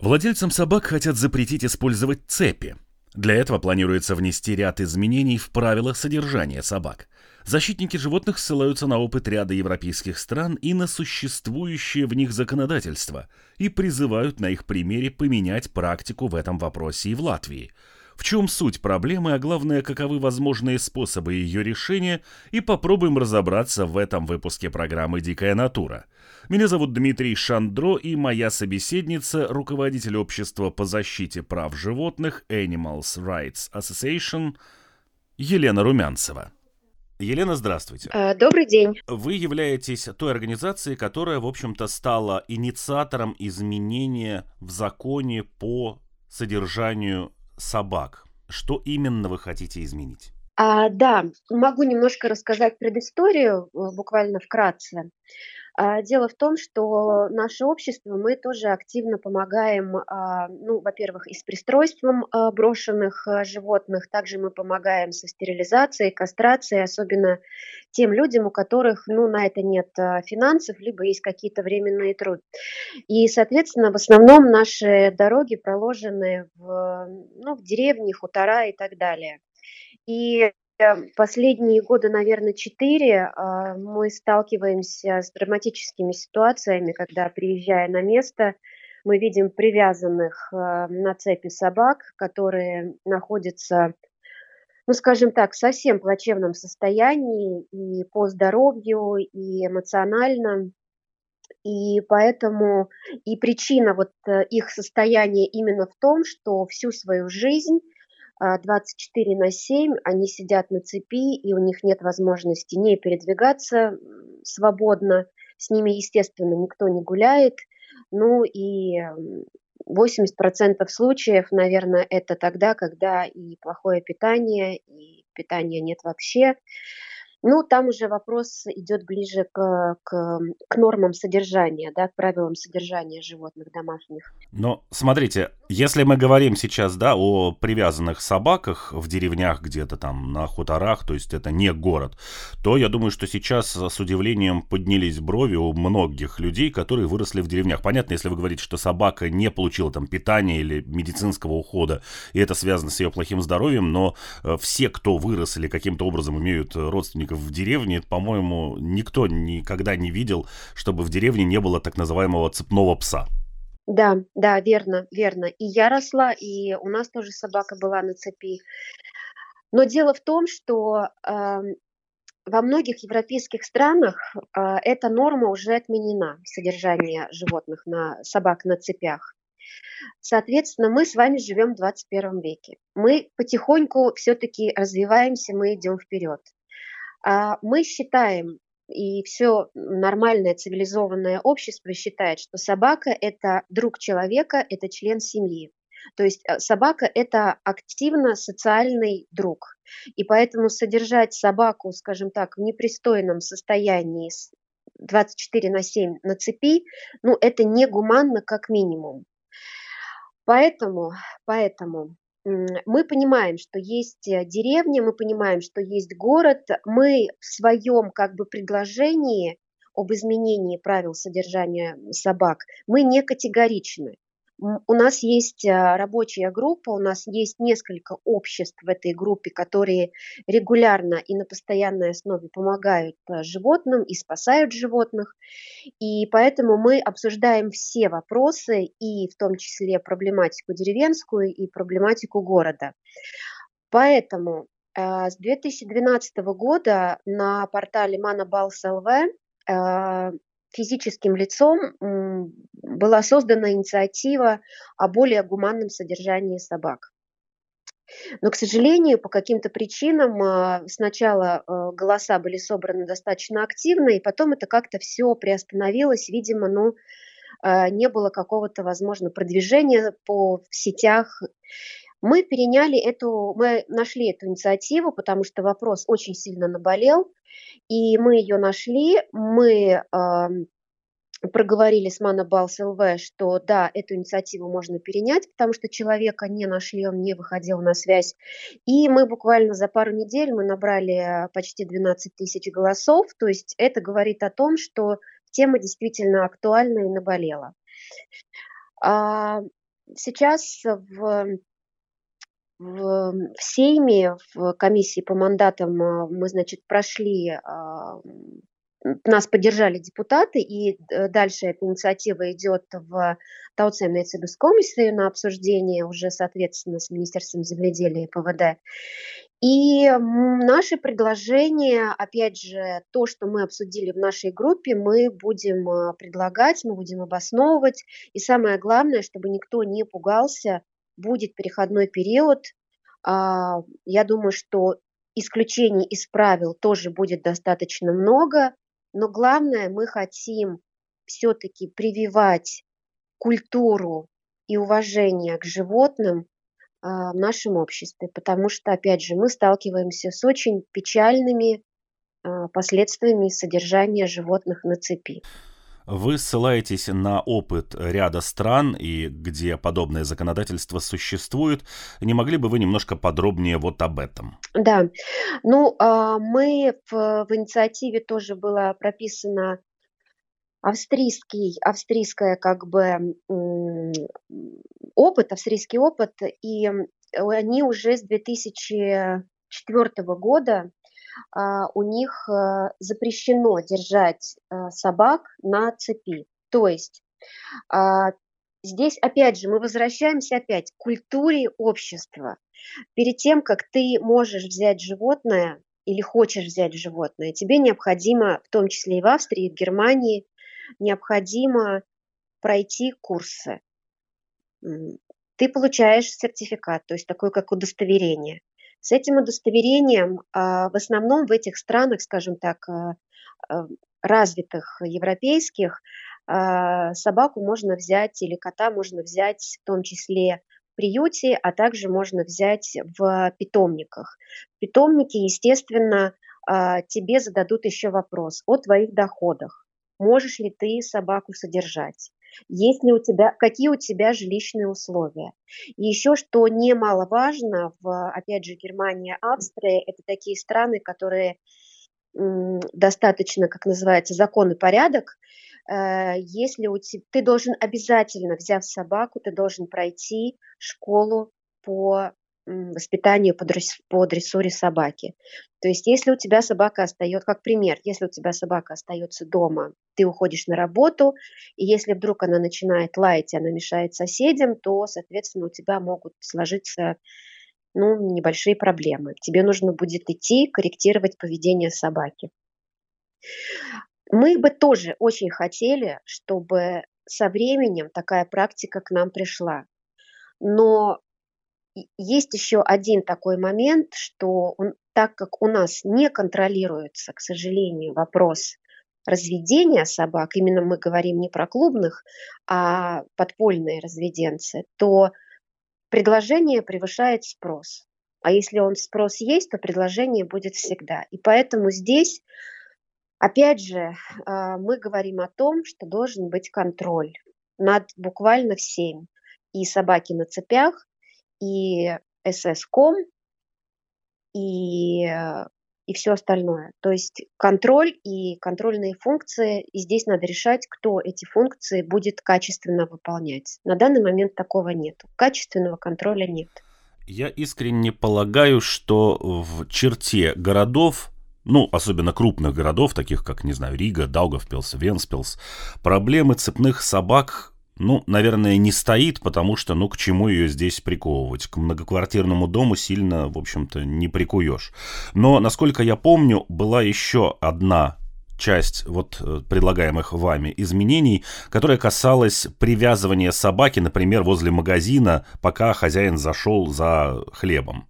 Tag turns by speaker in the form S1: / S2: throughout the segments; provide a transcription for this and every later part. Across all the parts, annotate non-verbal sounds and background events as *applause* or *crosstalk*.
S1: Владельцам собак хотят запретить использовать цепи. Для этого планируется внести ряд изменений в правила содержания собак. Защитники животных ссылаются на опыт ряда европейских стран и на существующее в них законодательство и призывают на их примере поменять практику в этом вопросе и в Латвии – в чем суть проблемы, а главное, каковы возможные способы ее решения, и попробуем разобраться в этом выпуске программы «Дикая натура». Меня зовут Дмитрий Шандро, и моя собеседница – руководитель общества по защите прав животных Animals Rights Association Елена Румянцева. Елена, здравствуйте.
S2: Э, добрый день.
S1: Вы являетесь той организацией, которая, в общем-то, стала инициатором изменения в законе по содержанию собак. Что именно вы хотите изменить?
S2: А, да, могу немножко рассказать предысторию, э, буквально вкратце. А, дело в том, что наше общество, мы тоже активно помогаем, а, ну, во-первых, и с пристройством а, брошенных животных, также мы помогаем со стерилизацией, кастрацией, особенно тем людям, у которых, ну, на это нет финансов, либо есть какие-то временные труды. И, соответственно, в основном наши дороги проложены в, ну, в деревне, хутора и так далее. И Последние годы, наверное, четыре а, мы сталкиваемся с драматическими ситуациями, когда, приезжая на место, мы видим привязанных а, на цепи собак, которые находятся, ну, скажем так, в совсем плачевном состоянии и по здоровью, и эмоционально. И поэтому и причина вот э, их состояния именно в том, что всю свою жизнь 24 а, на 7 они сидят на цепи, и у них нет возможности не передвигаться свободно, с ними, естественно, никто не гуляет, ну и 80% случаев, наверное, это тогда, когда и плохое питание, и питания нет вообще, ну, там уже вопрос идет ближе к, к, к нормам содержания, да, к правилам содержания животных домашних.
S1: Но смотрите, если мы говорим сейчас, да, о привязанных собаках в деревнях где-то там на хуторах, то есть это не город, то я думаю, что сейчас с удивлением поднялись брови у многих людей, которые выросли в деревнях. Понятно, если вы говорите, что собака не получила там питания или медицинского ухода, и это связано с ее плохим здоровьем, но э, все, кто вырос или каким-то образом имеют родственников родственников в деревне, по-моему, никто никогда не видел, чтобы в деревне не было так называемого цепного пса.
S2: Да, да, верно, верно. И я росла, и у нас тоже собака была на цепи. Но дело в том, что э, во многих европейских странах э, эта норма уже отменена, содержание животных на собак на цепях. Соответственно, мы с вами живем в 21 веке. Мы потихоньку все-таки развиваемся, мы идем вперед. А мы считаем, и все нормальное цивилизованное общество считает, что собака – это друг человека, это член семьи. То есть э, собака – это активно социальный друг. И поэтому содержать собаку, скажем так, в непристойном состоянии 24 на 7 на цепи, ну, это негуманно как минимум. Поэтому, поэтому мы понимаем, что есть э, деревня, мы понимаем, что есть город, мы в своем как бы предложении об изменении правил содержания собак, мы не категоричны. У нас есть а, рабочая группа, у нас есть несколько обществ в этой группе, которые регулярно и на постоянной основе помогают а, животным и спасают животных. И поэтому мы обсуждаем все вопросы, и в том числе проблематику деревенскую и проблематику города. Поэтому а, с 2012 года на портале ЛВ физическим лицом была создана инициатива о более гуманном содержании собак. Но, к сожалению, по каким-то причинам а, сначала а, голоса были собраны достаточно активно, и потом это как-то все приостановилось, видимо, ну, а, не было какого-то, возможно, продвижения по сетях. Мы переняли эту, мы нашли эту инициативу, потому что вопрос очень сильно наболел, и мы ее нашли, мы проговорили с Манабалс ЛВ, что да, эту инициативу можно перенять, потому что человека не нашли, он не выходил на связь. И мы буквально за пару недель мы набрали почти 12 тысяч голосов, то есть это говорит о том, что тема действительно актуальна и наболела. А, сейчас в в, в Сейме, в комиссии по мандатам а, мы, значит, прошли а, нас поддержали депутаты, и э, дальше эта инициатива идет в Тауцемной комиссию на обсуждение уже, соответственно, с Министерством земледелия и ПВД. И наши предложения, опять же, то, что мы обсудили в нашей группе, мы будем а, предлагать, мы будем обосновывать. И самое главное, чтобы никто не пугался, будет переходной период. А, я думаю, что исключений из правил тоже будет достаточно много. Но главное, мы хотим все-таки прививать культуру и уважение к животным а, в нашем обществе, потому что, опять же, мы сталкиваемся с очень печальными а, последствиями содержания животных на цепи.
S3: Вы ссылаетесь на опыт ряда стран, и где подобное законодательство существует. Не могли бы вы немножко подробнее вот об этом?
S2: Да, ну а, мы в, в инициативе тоже было прописано австрийский, австрийская как бы опыт, австрийский опыт, и они уже с 2004 года у них э, запрещено держать э, собак на цепи. То есть а, здесь опять же мы возвращаемся опять к культуре общества. Перед тем, как ты можешь взять животное или хочешь взять животное, тебе необходимо, в том числе и в Австрии, и в Германии, необходимо пройти курсы. Ты получаешь сертификат, то есть такой как удостоверение. С этим удостоверением а, в основном в этих странах, скажем так, а, а, развитых европейских, собаку можно взять или кота можно взять в том числе в приюте, а также можно взять в питомниках. В питомнике, естественно, тебе зададут еще вопрос о твоих доходах. Можешь ли ты собаку содержать? Есть ли у тебя, какие у тебя жилищные условия. И еще, что немаловажно, в, опять же, Германия, Австрия, это такие страны, которые достаточно, как называется, закон и порядок, э, если у тебя, ты должен обязательно, взяв собаку, ты должен пройти школу по воспитанию по, дресс, по дрессуре собаки. То есть, если у тебя собака остается, как пример, если у тебя собака остается дома, ты уходишь на работу, и если вдруг она начинает лаять, и она мешает соседям, то, соответственно, у тебя могут сложиться ну, небольшие проблемы. Тебе нужно будет идти корректировать поведение собаки. Мы бы тоже очень хотели, чтобы со временем такая практика к нам пришла. Но есть еще один такой момент, что он, так как у нас не контролируется, к сожалению, вопрос разведения собак, именно мы говорим не про клубных, а подпольные разведенцы, то предложение превышает спрос. А если он спрос есть, то предложение будет всегда. И поэтому здесь, опять же, а, мы говорим о том, что должен быть контроль над буквально всем. И собаки на цепях, и ССКом, и, и все остальное. То есть контроль и контрольные функции, и здесь надо решать, кто эти функции будет качественно выполнять. На данный момент такого нет. Качественного контроля нет.
S3: Я искренне полагаю, что в черте городов ну, особенно крупных городов, таких как, не знаю, Рига, Даугавпилс, Венспилс, проблемы цепных собак ну, наверное, не стоит, потому что, ну, к чему ее здесь приковывать? К многоквартирному дому сильно, в общем-то, не прикуешь. Но, насколько я помню, была еще одна часть вот э, предлагаемых вами изменений, которая касалась привязывания собаки, например, возле магазина, пока хозяин зашел за хлебом.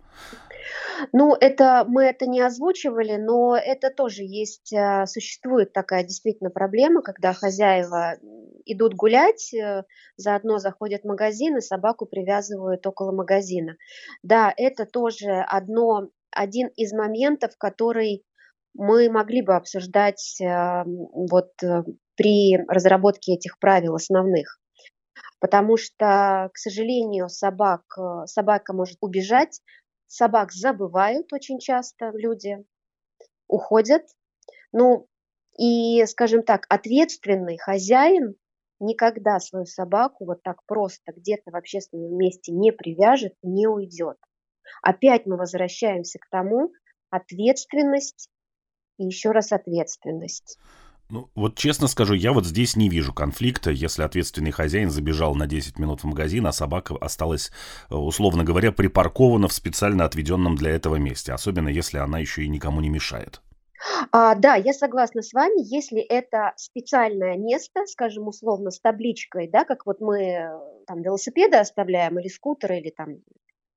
S2: Ну, это мы это не озвучивали, но это тоже есть, а, существует такая действительно проблема, когда хозяева идут гулять, э, заодно заходят в магазин и собаку привязывают около магазина. Да, это тоже одно, один из моментов, который мы могли бы обсуждать а, вот э, при разработке этих правил основных. Потому что, к сожалению, собак, э, собака может убежать, собак забывают очень часто люди, уходят. Ну, и, скажем так, ответственный хозяин никогда свою собаку вот так просто где-то в общественном месте не привяжет, не уйдет. Опять мы возвращаемся к тому, ответственность и еще раз ответственность.
S1: Ну, вот честно скажу, я вот здесь не вижу конфликта, если ответственный хозяин забежал на 10 минут в магазин, а собака осталась, э, условно говоря, припаркована в специально отведенном для этого месте, особенно если она еще и никому не мешает.
S2: А, да, я согласна с вами, если это специальное место, скажем, условно, с табличкой, да, как вот мы э, там велосипеды оставляем или скутеры, или там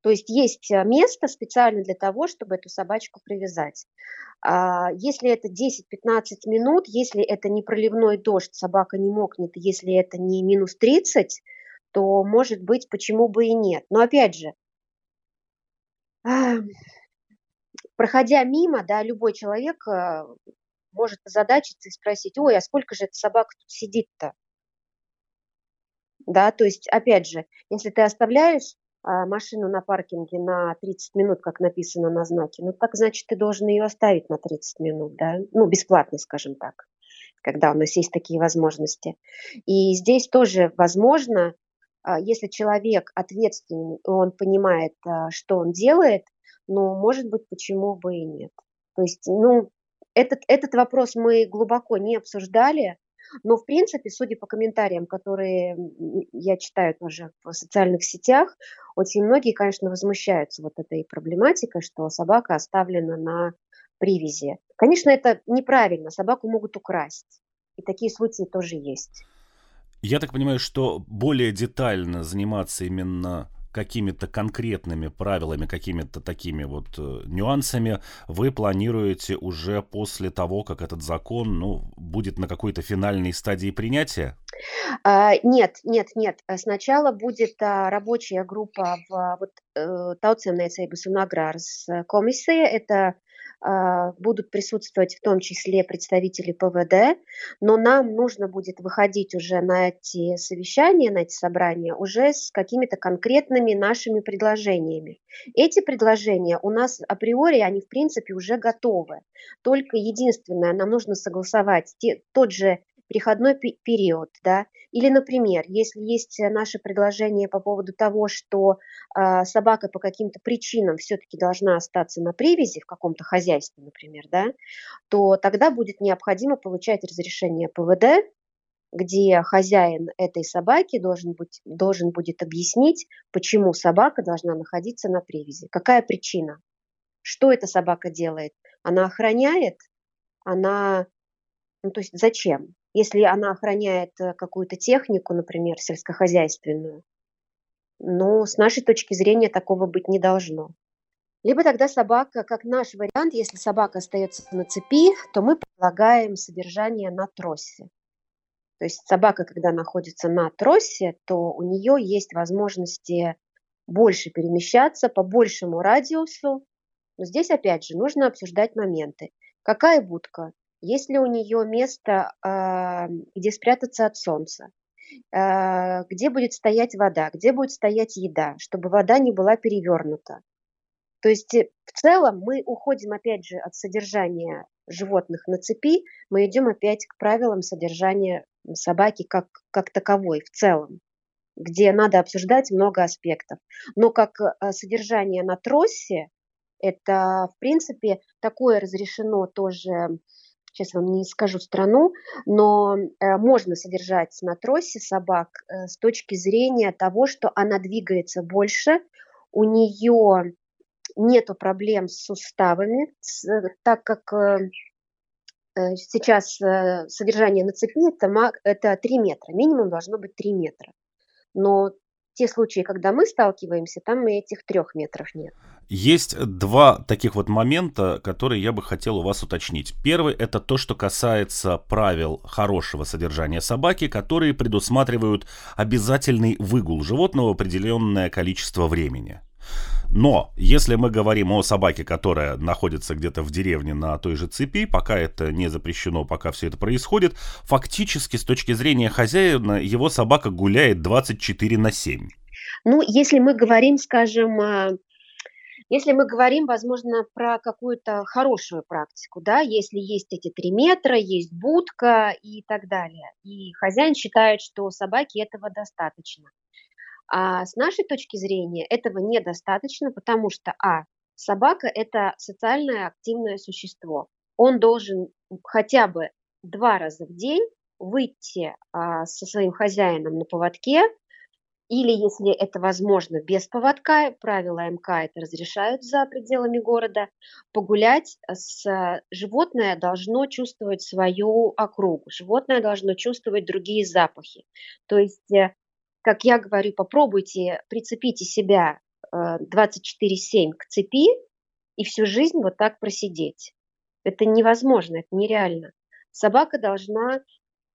S2: то есть есть э, место специально для того, чтобы эту собачку привязать. А, если это 10-15 минут, если это не проливной дождь, собака не мокнет, если это не минус 30, то, может быть, почему бы и нет. Но опять же, проходя мимо, да, любой человек э, может озадачиться и спросить, ой, а сколько же эта собака тут сидит-то? Да, то есть, опять же, если ты оставляешь машину на паркинге на 30 минут, как написано на знаке, ну так значит ты должен ее оставить на 30 минут, да, ну бесплатно, скажем так, когда у нас есть такие возможности. И здесь тоже возможно, а, если человек ответственный, он понимает, а, что он делает, ну, может быть, почему бы и нет. То есть, ну, этот, этот вопрос мы глубоко не обсуждали, но, в принципе, судя по комментариям, которые я читаю тоже в социальных сетях, очень многие, конечно, возмущаются вот этой проблематикой, что собака оставлена на привязи. Конечно, это неправильно, собаку могут украсть. И такие случаи тоже есть.
S1: Я так понимаю, что более детально заниматься именно какими-то конкретными правилами, какими-то такими вот э, нюансами вы планируете уже после того, как этот закон ну, будет на какой-то финальной стадии принятия?
S2: А, нет, нет, нет. Сначала будет а, рабочая группа в вот, э, Tautsēmniecības un Agrāras комиссия. Это а, будут присутствовать в том числе представители ПВД, но нам нужно будет выходить уже на эти совещания, на эти собрания уже с какими-то конкретными нашими предложениями. Эти предложения у нас априори, они в принципе уже готовы. Только единственное, нам нужно согласовать те, тот же переходной период, да, или, например, если есть наше предложение по поводу того, что э, собака по каким-то причинам все-таки должна остаться на привязи в каком-то хозяйстве, например, да, то тогда будет необходимо получать разрешение ПВД, где хозяин этой собаки должен, быть, должен будет объяснить, почему собака должна находиться на привязи, какая причина, что эта собака делает. Она охраняет, она, ну то есть зачем? Если она охраняет э, какую-то технику, например, сельскохозяйственную, но с нашей точки зрения такого быть не должно. Либо тогда собака, как наш вариант, если собака остается на цепи, то мы предлагаем содержание на тросе. То есть собака, когда находится на тросе, то у нее есть возможности больше перемещаться по большему радиусу. Но здесь, опять же, нужно обсуждать моменты. Какая будка? Есть ли у нее место, а, где спрятаться от солнца? А, где будет стоять вода? Где будет стоять еда? Чтобы вода не была перевернута. То есть э, в целом мы уходим опять же от содержания животных на цепи, мы идем опять к правилам содержания собаки как, как таковой в целом, где надо обсуждать много аспектов. Но как э, содержание на тросе, это в принципе такое разрешено тоже сейчас вам не скажу страну, но э, можно содержать на тросе собак э, с точки зрения того, что она двигается больше, у нее нет проблем с суставами, с, так как э, сейчас содержание на цепи это, это 3 метра, минимум должно быть 3 метра. Но те случаи, когда мы сталкиваемся, там и этих трех метров нет.
S1: Есть два таких вот момента, которые я бы хотел у вас уточнить. Первый это то, что касается правил хорошего содержания собаки, которые предусматривают обязательный выгул животного в определенное количество времени. Но если мы говорим о собаке, которая находится где-то в деревне на той же цепи, пока это не запрещено, пока все это происходит, фактически с точки зрения хозяина его собака гуляет 24 на 7.
S2: Ну, если мы говорим, скажем, Если мы говорим, возможно, про какую-то хорошую практику, да, если есть эти три метра, есть будка и так далее, и хозяин считает, что собаке этого достаточно. А с нашей точки зрения этого недостаточно, потому что, а, собака – это социальное активное существо. Он должен хотя бы два раза в день выйти а, со своим хозяином на поводке, или, если это возможно, без поводка, правила МК это разрешают за пределами города, погулять с животное должно чувствовать свою округу, животное должно чувствовать другие запахи. То есть, э, как я говорю, попробуйте, прицепите себя 24-7 э, к цепи и всю жизнь вот так просидеть. Это невозможно, это нереально. Собака должна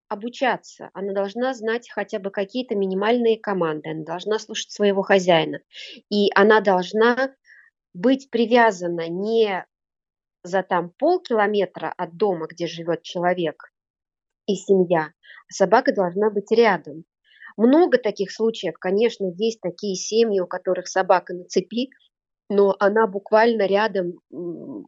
S2: обучаться, она должна знать хотя бы какие-то минимальные команды, она должна слушать своего хозяина. И она должна быть привязана не за там полкилометра от дома, где живет человек и семья, а собака должна быть рядом. Много таких случаев, конечно, есть такие семьи, у которых собака на цепи, но она буквально рядом,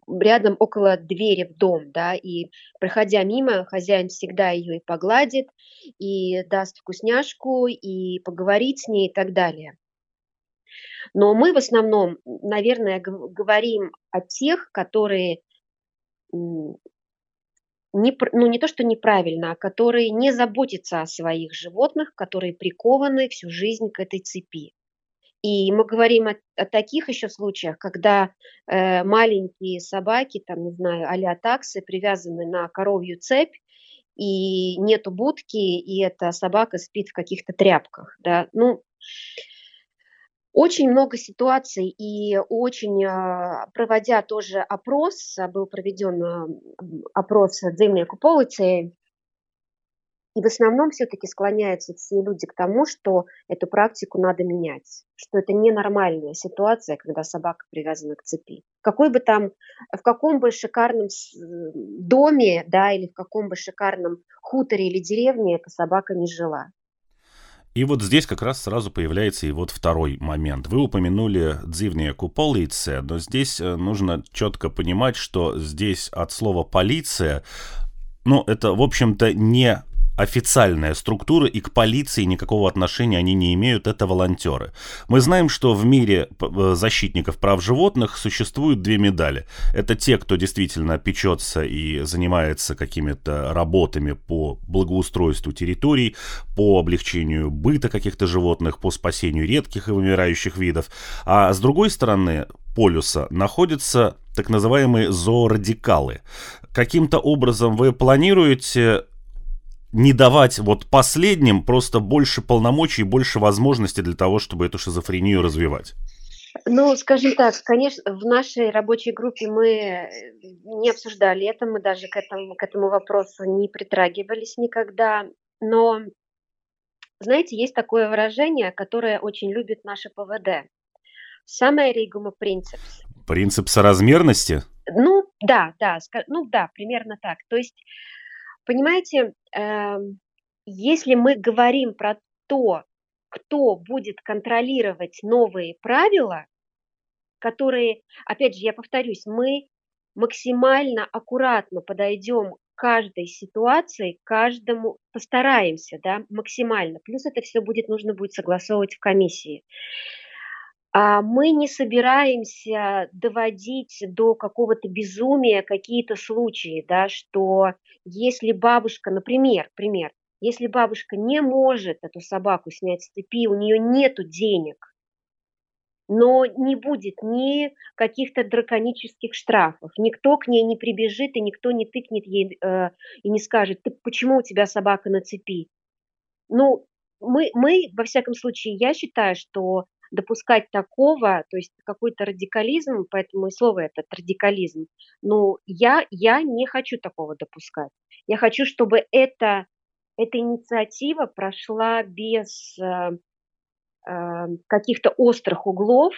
S2: рядом около двери в дом, да, и проходя мимо, хозяин всегда ее и погладит, и даст вкусняшку, и поговорить с ней и так далее. Но мы в основном, наверное, говорим о тех, которые не, ну не то, что неправильно, а которые не заботятся о своих животных, которые прикованы всю жизнь к этой цепи. И мы говорим о, о таких еще случаях, когда э, маленькие собаки, там, не знаю, а таксы, привязаны на коровью цепь, и нету будки, и эта собака спит в каких-то тряпках. Да? Ну, очень много ситуаций, и очень, а, проводя тоже опрос, был проведен а, опрос «Дземные куполицы», и в основном все-таки склоняются все люди к тому, что эту практику надо менять, что это ненормальная ситуация, когда собака привязана к цепи. Какой бы там, в каком бы шикарном доме, да, или в каком бы шикарном хуторе или деревне эта собака не жила.
S1: И вот здесь как раз сразу появляется и вот второй момент. Вы упомянули дзивные куполицы, но здесь э, нужно четко понимать, что здесь от слова полиция ну, это, в общем-то, не официальная структура, и к полиции никакого отношения они не имеют, это волонтеры. Мы знаем, что в мире э, защитников прав животных существуют две медали. Это те, кто действительно печется и занимается какими-то работами по благоустройству территорий, по облегчению быта каких-то животных, по спасению редких и вымирающих видов. А с другой стороны, полюса находятся так называемые зоорадикалы. Каким-то образом вы планируете не давать вот последним просто больше полномочий и больше возможностей для того, чтобы эту шизофрению развивать?
S2: Ну, скажем так, конечно, в нашей рабочей группе мы э, не обсуждали это, мы даже к этому, к этому вопросу не притрагивались никогда. Но, знаете, есть такое выражение, которое очень любит наше ПВД. Самое ригума принцип.
S1: Принцип соразмерности?
S2: Ну, да, да, ну да, примерно так. То есть Понимаете, эм, если мы говорим про то, кто будет контролировать новые правила, которые, опять же, я повторюсь, мы максимально аккуратно подойдем к каждой ситуации, каждому постараемся, да, максимально. Плюс это все будет нужно будет согласовывать в комиссии. А мы не собираемся доводить до какого-то безумия какие-то случаи, да, что если бабушка, например, пример, если бабушка не может эту собаку снять с цепи, у нее нет денег, но не будет ни каких-то драконических штрафов, никто к ней не прибежит и никто не тыкнет ей э, и не скажет, ты почему у тебя собака на цепи? Ну, мы, мы, во всяком случае, я считаю, что допускать такого, то есть какой-то радикализм, поэтому и слово это радикализм, ну, я, я не хочу такого допускать. Я хочу, чтобы это, эта инициатива прошла без э, э, каких-то острых углов.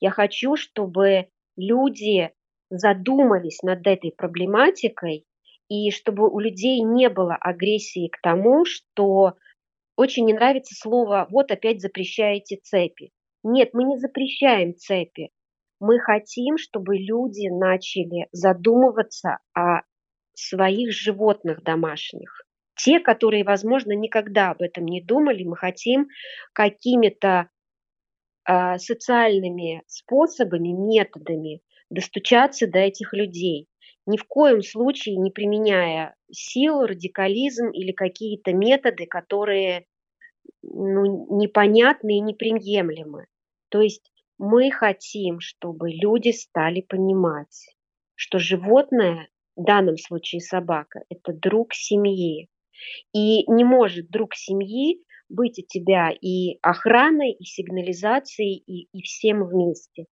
S2: Я хочу, чтобы люди задумались над этой проблематикой и чтобы у людей не было агрессии к тому, что очень не нравится слово «вот опять запрещаете цепи». Нет, мы не запрещаем цепи. Мы хотим, чтобы люди начали задумываться о своих животных домашних. Те, которые, возможно, никогда об этом не думали, мы хотим какими-то э, социальными способами, методами достучаться до этих людей. Ни в коем случае не применяя силу, радикализм или какие-то методы, которые ну, непонятны и неприемлемы. То есть мы хотим, чтобы люди стали понимать, что животное, в данном случае собака, это друг семьи. И не может друг семьи быть у тебя и охраной, и сигнализацией, и, и всем вместе.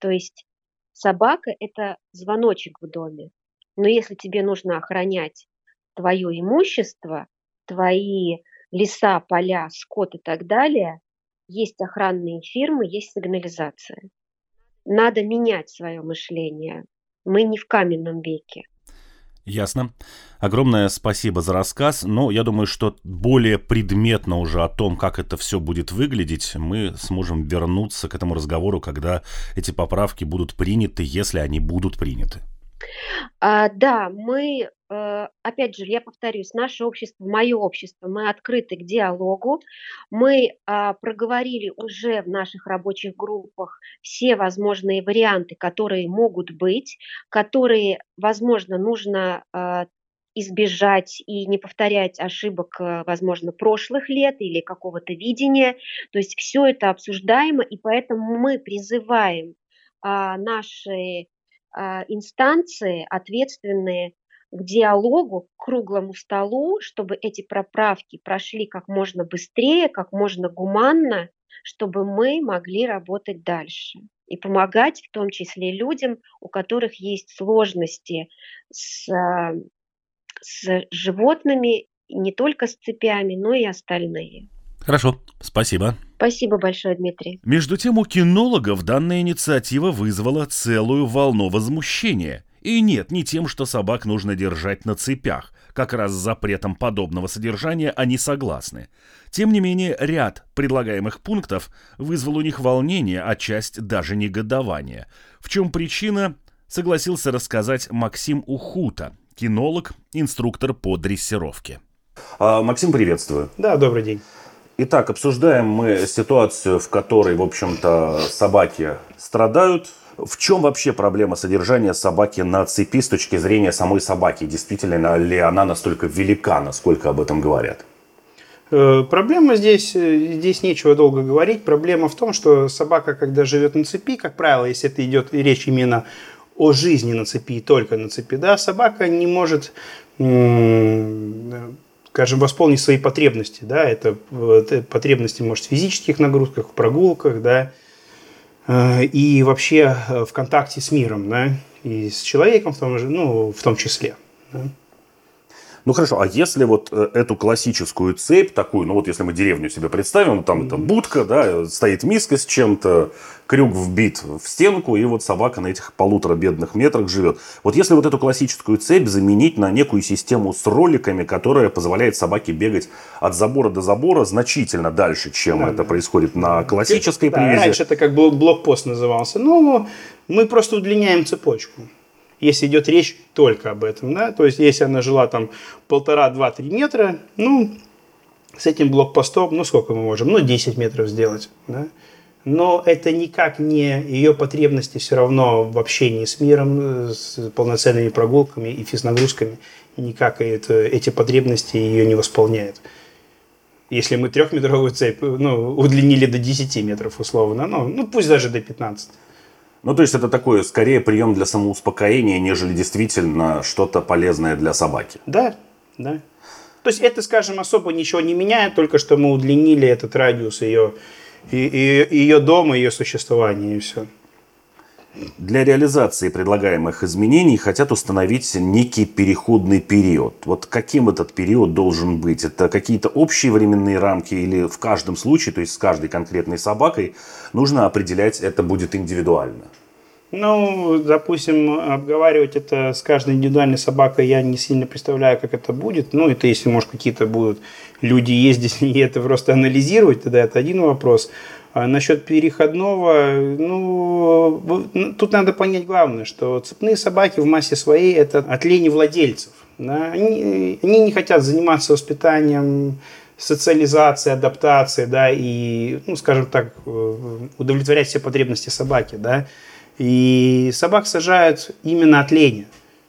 S2: То есть собака – это звоночек в доме. Но если тебе нужно охранять твое имущество, твои леса, поля, скот и так далее, есть охранные фирмы, есть сигнализация. Надо менять свое мышление. Мы не в каменном веке.
S3: Ясно. Огромное спасибо за рассказ. Но я думаю, что более предметно уже о том, как это все будет выглядеть, мы сможем вернуться к этому разговору, когда эти поправки будут приняты, если они будут приняты.
S2: А, да, мы, э, опять же, я повторюсь, наше общество, мое общество, мы открыты к диалогу. Мы а, проговорили уже в наших рабочих группах все возможные варианты, которые могут быть, которые, возможно, нужно а, избежать и не повторять ошибок, э, возможно, прошлых лет или какого-то видения. То есть все это обсуждаемо, и поэтому мы призываем наши а, инстанции, ответственные к диалогу, к круглому столу, чтобы эти проправки прошли как можно быстрее, как можно гуманно, чтобы мы могли работать дальше и помогать в том числе людям, у которых есть сложности с, а, с животными, не только с цепями, но и остальные.
S3: Хорошо, спасибо.
S2: Спасибо большое, Дмитрий.
S3: Между тем, у кинологов данная инициатива вызвала целую волну возмущения. И нет, не тем, что собак нужно держать на цепях. Как раз с запретом подобного содержания они согласны. Тем не менее, ряд предлагаемых пунктов вызвал у них волнение, а часть даже негодование. В чем причина, согласился рассказать Максим Ухута, кинолог, инструктор по дрессировке.
S1: А, Максим, приветствую.
S4: Да, добрый день.
S1: Итак, обсуждаем мы ситуацию, в которой, в общем-то, собаки страдают. В чем вообще проблема содержания собаки на цепи с точки зрения самой собаки? Действительно ли она настолько велика, насколько об этом говорят?
S4: Э, проблема здесь, э, здесь нечего долго говорить. Проблема в том, что собака, когда живет на цепи, как правило, если это идет речь именно о жизни на цепи и только на цепи, да, собака не может скажем, восполнить свои потребности, да, это, это потребности, может, в физических нагрузках, в прогулках, да, э, и вообще э, в контакте с миром, да, и с человеком в том, же, ну, в том числе. Да.
S1: Ну хорошо, а если вот э, эту классическую цепь, такую, ну вот если мы деревню себе представим, там mm-hmm. это будка, да, стоит миска с чем-то, крюк вбит в стенку, и вот собака на этих полутора бедных метрах живет. Вот если вот эту классическую цепь заменить на некую систему с роликами, которая позволяет собаке бегать от забора до забора значительно дальше, чем да, это да. происходит на классической да, привязи.
S4: Раньше это как блокпост назывался. Ну, мы просто удлиняем цепочку если идет речь только об этом, да, то есть если она жила там полтора, два, три метра, ну, с этим блокпостом, ну, сколько мы можем, ну, 10 метров сделать, да, но это никак не ее потребности все равно в общении с миром, с полноценными прогулками и физнагрузками, никак это, эти потребности ее не восполняют. Если мы трехметровую цепь ну, удлинили до 10 метров условно, ну, ну пусть даже до 15.
S1: Ну, то есть это такой, скорее, прием для самоуспокоения, нежели действительно что-то полезное для собаки.
S4: Да, да. То есть это, скажем, особо ничего не меняет, только что мы удлинили этот радиус ее, ее, ее дома, ее существования и все.
S1: Для реализации предлагаемых изменений хотят установить некий переходный период. Вот каким этот период должен быть? Это какие-то общие временные рамки или в каждом случае, то есть с каждой конкретной собакой, нужно определять это будет индивидуально?
S4: Ну, допустим, обговаривать это с каждой индивидуальной собакой я не сильно представляю, как это будет. Ну, это если, может, какие-то будут люди ездить *laughs* и это просто анализировать, тогда это один вопрос. А насчет переходного, ну, тут надо понять главное, что цепные собаки в массе своей – это от лени владельцев. Да? Они, они не хотят заниматься воспитанием, социализацией, адаптацией, да, и, ну, скажем так, удовлетворять все потребности собаки, да. И собак сажают именно от лени.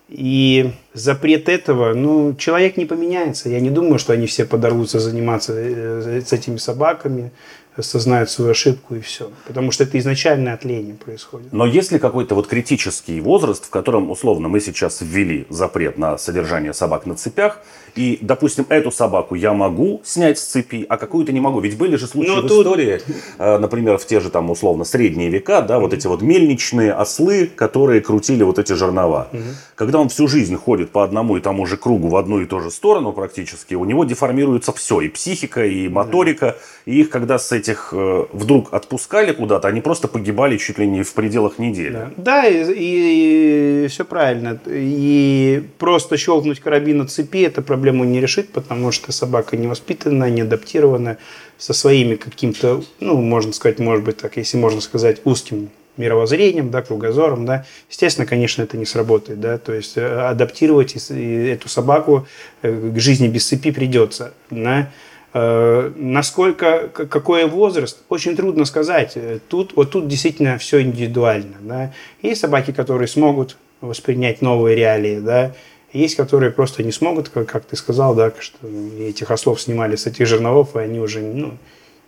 S4: И запрет этого, ну, человек не поменяется. Я не думаю, что они все подорвутся заниматься э, с этими собаками осознают свою ошибку и все. Потому что это изначально от лени происходит.
S1: Но есть ли какой-то вот критический возраст, в котором, условно, мы сейчас ввели запрет на содержание собак на цепях, и, допустим, эту собаку я могу снять с цепи, а какую-то не могу. Ведь были же случаи Но ну, в тут... истории, э, например, в те же там условно средние века, да, вот эти вот мельничные ослы, которые крутили вот эти жернова. Угу. Когда он всю жизнь ходит по одному и тому же кругу в одну и ту же сторону практически, у него деформируется все, и психика, и моторика, и их когда с этих э, вдруг отпускали куда-то, они просто погибали чуть ли не в пределах недели.
S4: Да, да и, и, все правильно. И просто щелкнуть карабин цепи, проблема проблему не решит, потому что собака не воспитанная, не адаптированная, со своими каким-то, ну, можно сказать, может быть так, если можно сказать, узким мировоззрением, да, кругозором, да, естественно, конечно, это не сработает, да, то есть э, адаптировать эту собаку э, к жизни без цепи придется, да, Насколько, какой возраст, очень трудно сказать. Тут, вот тут действительно все индивидуально. Да. Есть собаки, которые смогут воспринять новые реалии, да, есть, которые просто не смогут, как, как ты сказал, да, что этих ослов снимали с этих жерновов, и они уже ну,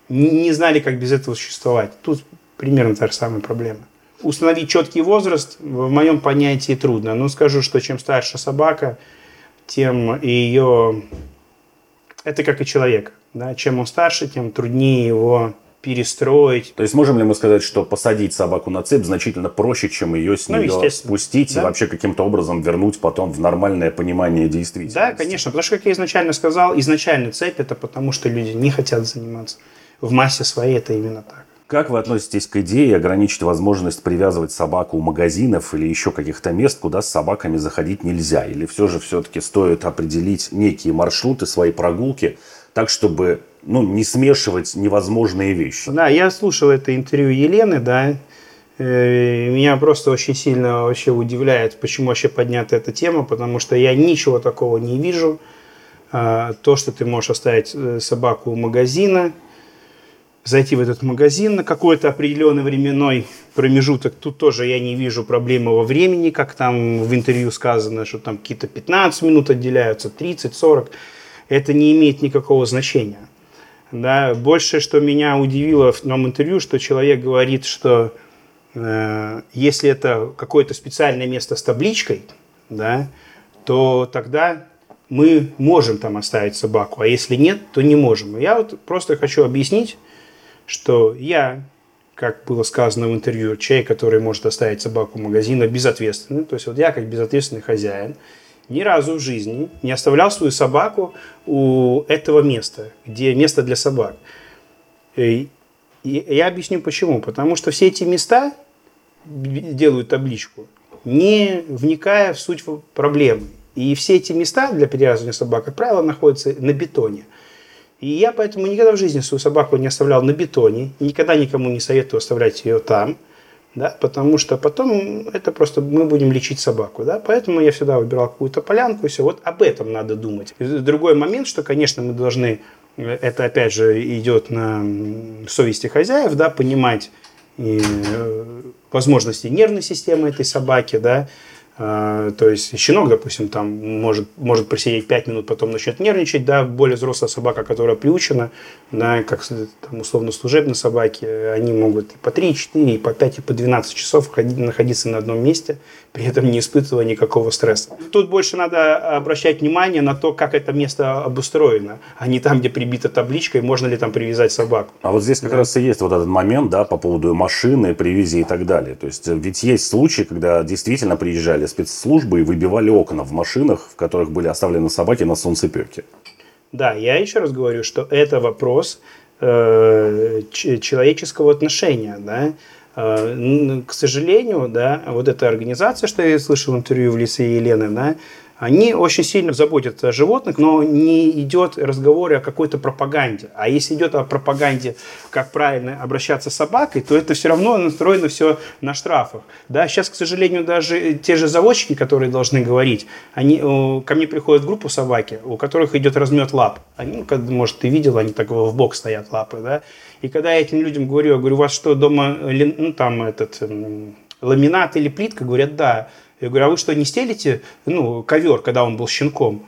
S4: не знали, как без этого существовать. Тут примерно та же самая проблема. Установить четкий возраст в моем понятии трудно. Но скажу, что чем старше собака, тем ее... Это как и человек. Да? Чем он старше, тем труднее его перестроить.
S1: То есть можем ли мы сказать, что посадить собаку на цепь значительно проще, чем ее с нее ну, спустить да. и вообще каким-то образом вернуть потом в нормальное понимание действительности?
S4: Да, конечно, потому что, как я изначально сказал, изначально цепь это потому, что люди не хотят заниматься. В массе своей это именно так.
S1: Как вы относитесь к идее ограничить возможность привязывать собаку у магазинов или еще каких-то мест, куда с собаками заходить нельзя? Или все же все-таки стоит определить некие маршруты своей прогулки, так, чтобы ну, не смешивать невозможные вещи.
S4: Да, я слушал это интервью Елены, да, э, меня просто очень сильно вообще удивляет, почему вообще поднята эта тема, потому что я ничего такого не вижу. А, то, что ты можешь оставить э, собаку у магазина, зайти в этот магазин на какой-то определенный временной промежуток, тут тоже я не вижу проблемы во времени, как там в интервью сказано, что там какие-то 15 минут отделяются, 30, 40. Это не имеет никакого значения. Да, больше, что меня удивило в том интервью, что человек говорит, что э, если это какое-то специальное место с табличкой, да, то тогда мы можем там оставить собаку, а если нет, то не можем. Я вот просто хочу объяснить, что я, как было сказано в интервью, человек, который может оставить собаку в магазине, безответственный. То есть вот я как безответственный хозяин – ни разу в жизни не оставлял свою собаку у этого места, где место для собак. И я объясню почему. Потому что все эти места делают табличку, не вникая в суть проблемы. И все эти места для перевязывания собак, как правило, находятся на бетоне. И я поэтому никогда в жизни свою собаку не оставлял на бетоне, никогда никому не советую оставлять ее там – да, потому что потом это просто мы будем лечить собаку, да, поэтому я всегда выбирал какую-то полянку, и все, вот об этом надо думать. Другой момент, что, конечно, мы должны, это опять же идет на совести хозяев, да, понимать и, э, возможности нервной системы этой собаки, да, то есть щенок, допустим, там может, может просидеть 5 минут, потом начнет нервничать, да, более взрослая собака, которая приучена, да, как там, условно служебные собаки, они могут и по 3, и 4, и по 5, и по 12 часов ходить, находиться на одном месте, при этом не испытывая никакого стресса. Тут больше надо обращать внимание на то, как это место обустроено, а не там, где прибита табличка, и можно ли там привязать собаку.
S1: А вот здесь как да. раз и есть вот этот момент, да, по поводу машины, привязи и так далее. То есть ведь есть случаи, когда действительно приезжали спецслужбы и выбивали окна в машинах, в которых были оставлены собаки на солнцепеке.
S4: Да, я еще раз говорю, что это вопрос э, человеческого отношения, да. К сожалению, да, вот эта организация, что я слышал интервью в лице Елены, да, они очень сильно заботятся о животных, но не идет разговор о какой-то пропаганде. А если идет о пропаганде, как правильно обращаться с собакой, то это все равно настроено все на штрафах. Да, сейчас, к сожалению, даже те же заводчики, которые должны говорить, они, ко мне приходят в группу собаки, у которых идет размет лап. Они, ну, может, ты видел, они так в бок стоят лапы, да. И когда я этим людям говорю, я говорю, у вас что, дома, ну, там, этот, ламинат или плитка? Говорят, да. Я говорю, а вы что, не стелите ну, ковер, когда он был щенком?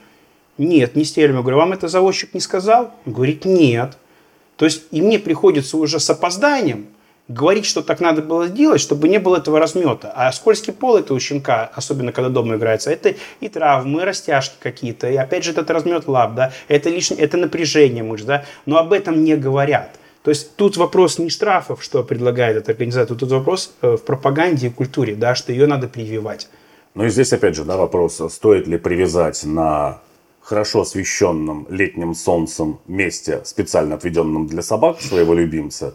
S4: Нет, не стелим. Я говорю, вам это заводчик не сказал? Говорит, нет. То есть и мне приходится уже с опозданием говорить, что так надо было сделать, чтобы не было этого размета. А скользкий пол это у щенка, особенно когда дома играется, это и травмы, и растяжки какие-то, и опять же этот размет лап, да, это лишнее, это напряжение мышц, да, но об этом не говорят. То есть тут вопрос не штрафов, что предлагает эта организация, тут вопрос э, в пропаганде и культуре, да, что ее надо прививать.
S1: Ну и здесь опять же да, вопрос, стоит ли привязать на хорошо освещенном летним солнцем месте, специально отведенном для собак, своего любимца,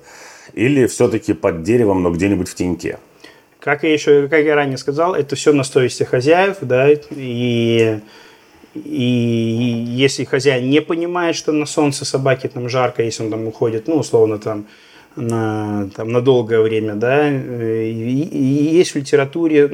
S1: или все-таки под деревом, но где-нибудь в теньке?
S4: Как я еще, как я ранее сказал, это все на совести хозяев, да, и, и если хозяин не понимает, что на солнце собаке там жарко, если он там уходит, ну, условно, там, на, там, на долгое время, да, и, и есть в литературе,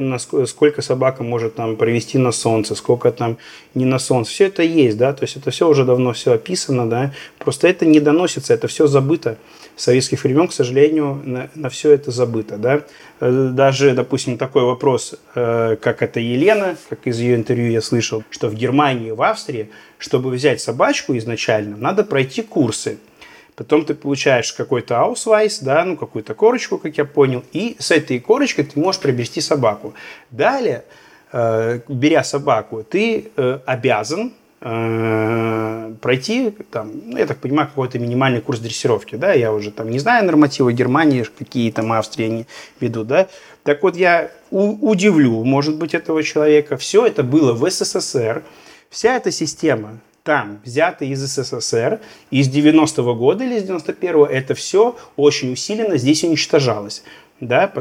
S4: сколько собака может там провести на солнце, сколько там не на солнце, все это есть, да, то есть это все уже давно все описано, да, просто это не доносится, это все забыто. Советских времен, к сожалению, на, на все это забыто, да. Э, даже, допустим, такой вопрос, э, как это Елена, как из ее интервью я слышал, что в Германии в Австрии, чтобы взять собачку изначально, надо пройти курсы – Потом ты получаешь какой-то аусвайс, да, ну какую-то корочку, как я понял, и с этой корочкой ты можешь приобрести собаку. Далее, э, беря собаку, ты обязан пройти, там, ну, я так понимаю, какой-то минимальный курс дрессировки, да, я уже там не знаю нормативы Германии, какие там Австрии они ведут, да, так вот я удивлю, может быть, этого человека, все это было в СССР, вся эта система там взято из СССР, из 90-го года или из 91-го, это все очень усиленно здесь уничтожалось да,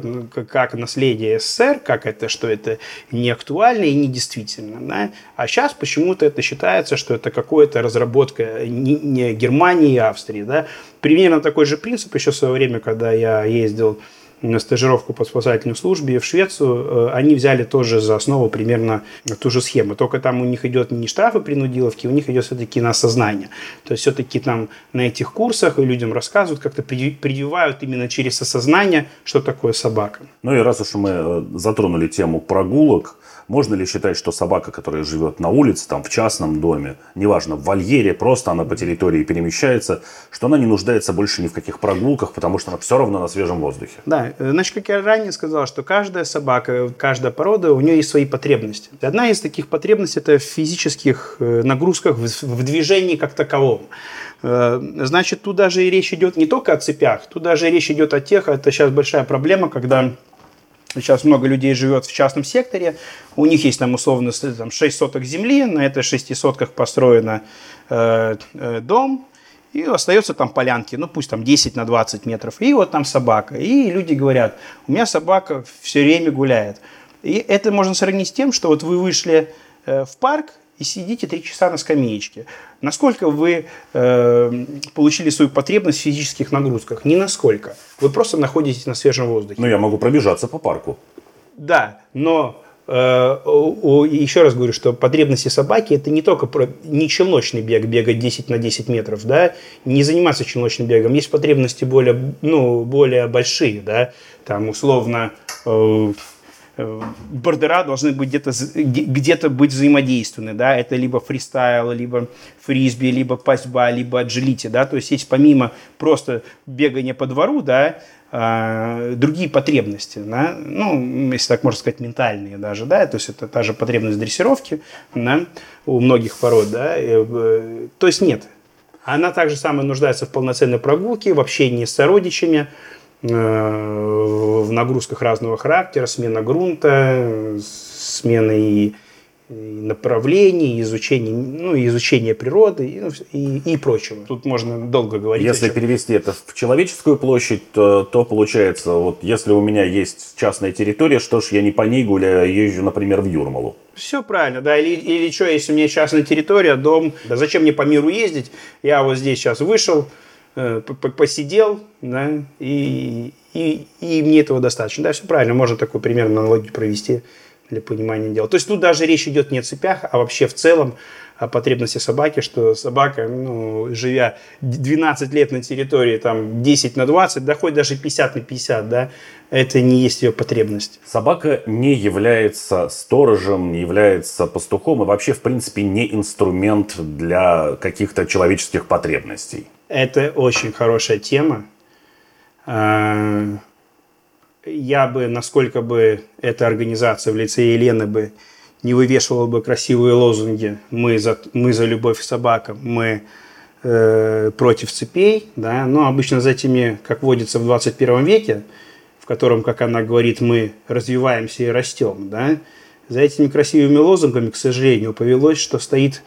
S4: как наследие СССР, как это, что это не актуально и не действительно, да, а сейчас почему-то это считается, что это какая-то разработка не, не Германии и Австрии, да, примерно такой же принцип еще в свое время, когда я ездил на стажировку по спасательной службе в Швецию, э, они взяли тоже за основу примерно ту же схему. Только там у них идет не штрафы принудиловки, у них идет все-таки на сознание. То есть все-таки там на этих курсах людям рассказывают, как-то прививают именно через осознание, что такое собака.
S1: Ну и раз уж мы э, затронули тему прогулок, можно ли считать, что собака, которая живет на улице, там, в частном доме, неважно, в вольере, просто она по территории перемещается, что она не нуждается больше ни в каких прогулках, потому что она все равно на свежем воздухе?
S4: Да, э, значит, как я ранее сказал, что каждая собака, каждая порода, у нее есть свои потребности. Одна из таких потребностей – это в физических э, нагрузках, в движении как таковом. Э, значит, тут даже и речь идет не только о цепях, тут даже и речь идет о тех, это сейчас большая проблема, когда Сейчас много людей живет в частном секторе, у них есть там условно там, 6 соток земли, на этой 6 сотках построен э, э, дом, и остается там полянки, ну пусть там 10 на 20 метров, и вот там собака. И люди говорят, у меня собака все время гуляет. И это можно сравнить с тем, что вот вы вышли э, в парк, и сидите три часа на скамеечке. Насколько вы э, получили свою потребность в физических нагрузках? Ни насколько. Вы просто находитесь на свежем воздухе.
S1: Ну, я могу пробежаться по парку.
S4: Да, но э, еще раз говорю, что потребности собаки это не только про, не челночный бег, бегать 10 на 10 метров, да, не заниматься челночным бегом. Есть потребности более, ну, более большие, да, там условно Э, бордера должны быть где-то где быть взаимодействованы, да, это либо фристайл, либо фрисби, либо пасьба, либо аджилити, да, то есть есть помимо просто бегания по двору, да, а, другие потребности, да, ну, если так можно сказать, ментальные даже, да, то есть это та же потребность дрессировки, да, у многих пород, да, э, то есть нет, она также самое нуждается в полноценной прогулке, в общении с сородичами, Э, в нагрузках разного характера, смена грунта, смена и направлений, изучения, ну, изучения природы и, ну, и, и прочего. Тут можно долго говорить.
S1: Если перевести это в человеческую площадь, то, то получается, вот если у меня есть частная территория, что ж я не по ней гуляю, а езжу, например, в Юрмалу.
S4: Все правильно, да, или, или что, если у меня частная территория, дом, да зачем мне по миру ездить, я вот здесь сейчас вышел, посидел, да, и, и, и мне этого достаточно. Да, все правильно, можно такой примерно аналогию провести для понимания дела. То есть тут даже речь идет не о цепях, а вообще в целом о потребности собаки, что собака, ну, живя 12 лет на территории, там, 10 на 20, да хоть даже 50 на 50, да, это не есть ее потребность.
S1: Собака не является сторожем, не является пастухом и вообще, в принципе, не инструмент для каких-то человеческих потребностей.
S4: Это очень хорошая тема. А, я бы, насколько бы эта организация в лице Елены бы не вывешивала бы красивые лозунги «Мы за, мы за любовь к собакам», «Мы э, против цепей», да, но обычно за этими, как водится в 21 веке, в котором, как она говорит, мы развиваемся и растем, да, за этими красивыми лозунгами, к сожалению, повелось, что стоит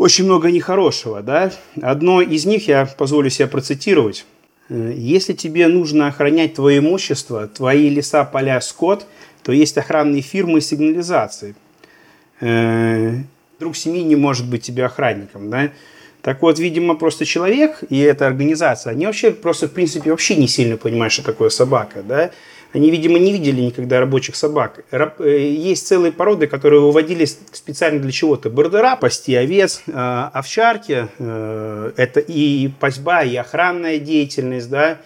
S4: очень много нехорошего. Да? Одно из них я позволю себе процитировать. Э, если тебе нужно охранять твое имущество, твои леса, поля, скот, то есть охранные фирмы сигнализации. Э, друг семьи не может быть тебе охранником, да? Так вот, видимо, просто человек и эта организация, они вообще просто, в принципе, вообще не сильно понимают, что такое собака, да? Они, видимо, не видели никогда рабочих собак. Э, есть целые породы, которые выводились специально для чего-то. Бордера, пасти овец, э, овчарки. Э, это и пасьба, и охранная деятельность, да.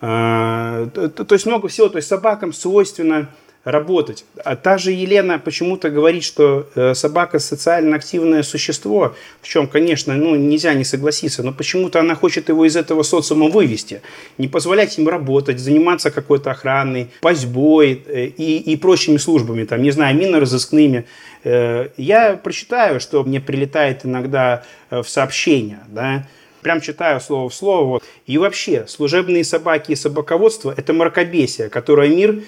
S4: То есть много всего. То есть собакам свойственно работать. А та же Елена почему-то говорит, что э, собака социально активное существо, в чем, конечно, ну, нельзя не согласиться, но почему-то она хочет его из этого социума вывести, не позволять им работать, заниматься какой-то охраной, пасьбой э, и, и прочими службами, там, не знаю, минно-розыскными. Э, я прочитаю, что мне прилетает иногда в сообщения, да, прям читаю слово в слово. И вообще, служебные собаки и собаководство – это мракобесие, которое мир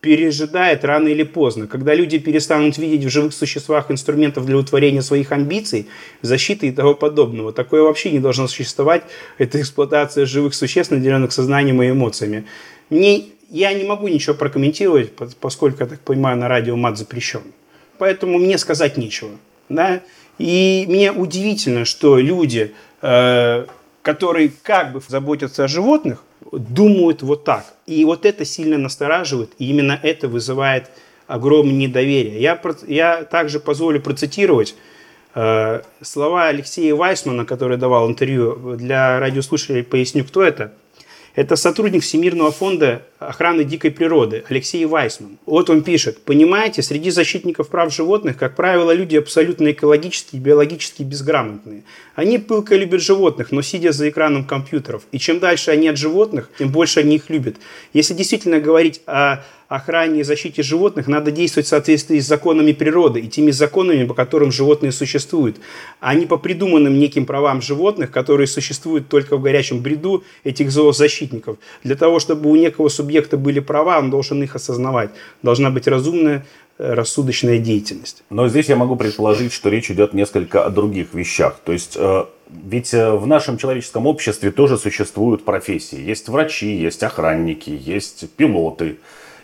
S4: пережидает рано или поздно. Когда люди перестанут видеть в живых существах инструментов для утворения своих амбиций, защиты и того подобного. Такое вообще не должно существовать. Это эксплуатация живых существ, наделенных сознанием и эмоциями. Мне, я не могу ничего прокомментировать, поскольку, я так понимаю, на радио мат запрещен. Поэтому мне сказать нечего. Да? И мне удивительно, что люди, э, которые как бы заботятся о животных, думают вот так. И вот это сильно настораживает, и именно это вызывает огромное недоверие. Я, я также позволю процитировать э, слова Алексея Вайсмана, который давал интервью для радиослушателей, поясню, кто это – это сотрудник Всемирного фонда охраны дикой природы Алексей Вайсман. Вот он пишет, понимаете, среди защитников прав животных, как правило, люди абсолютно экологически и биологически безграмотные. Они пылко любят животных, но сидя за экраном компьютеров. И чем дальше они от животных, тем больше они их любят. Если действительно говорить о охране и защите животных, надо действовать в соответствии с законами природы и теми законами, по которым животные существуют, а не по придуманным неким правам животных, которые существуют только в горячем бреду этих зоозащитников. Для того, чтобы у некого субъекта были права, он должен их осознавать. Должна быть разумная э, рассудочная деятельность.
S1: Но здесь я могу предположить, что речь идет несколько о других вещах. То есть э, ведь э, в нашем человеческом обществе тоже существуют профессии. Есть врачи, есть охранники, есть пилоты,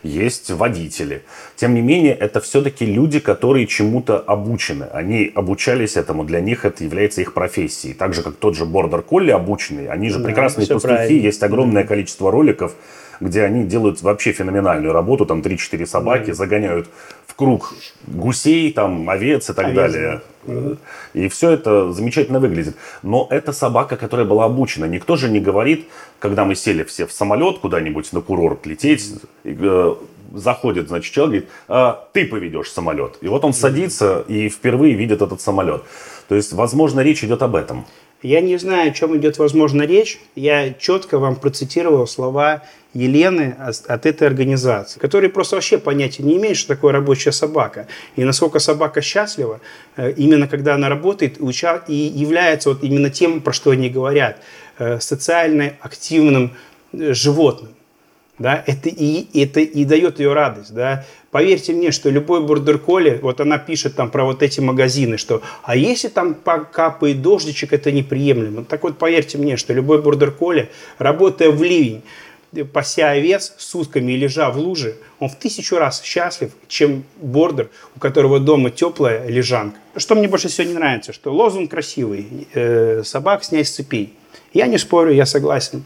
S1: есть водители. Тем не менее, это все-таки люди, которые чему-то обучены. Они обучались этому, для них это является их профессией. Так же, как тот же Бордер Колли обученный, они же да, прекрасные пастухи, правильно. есть огромное да. количество роликов, где они делают вообще феноменальную работу, там 3-4 собаки, да. загоняют в круг гусей, там, овец и так овец, далее. Да. И все это замечательно выглядит. Но это собака, которая была обучена. Никто же не говорит, когда мы сели все в самолет куда-нибудь на курорт лететь, э, заходит, значит, человек говорит, а, ты поведешь самолет. И вот он садится и впервые видит этот самолет. То есть, возможно, речь идет об этом.
S4: Я не знаю, о чем идет, возможно, речь. Я четко вам процитировал слова Елены от этой организации, которые просто вообще понятия не имеют, что такое рабочая собака. И насколько собака счастлива, э, именно когда она работает и является вот именно тем, про что они говорят, э, социально активным э, животным. Да, это и, это и дает ее радость, да. Поверьте мне, что любой бордер-колли, вот она пишет там про вот эти магазины, что, а если там капает дождичек, это неприемлемо. Так вот, поверьте мне, что любой бордер-колли, работая в ливень, пася овец с утками и лежа в луже, он в тысячу раз счастлив, чем бордер, у которого дома теплая лежанка. Что мне больше всего не нравится, что лозунг красивый, э, собак снять с цепей. Я не спорю, я согласен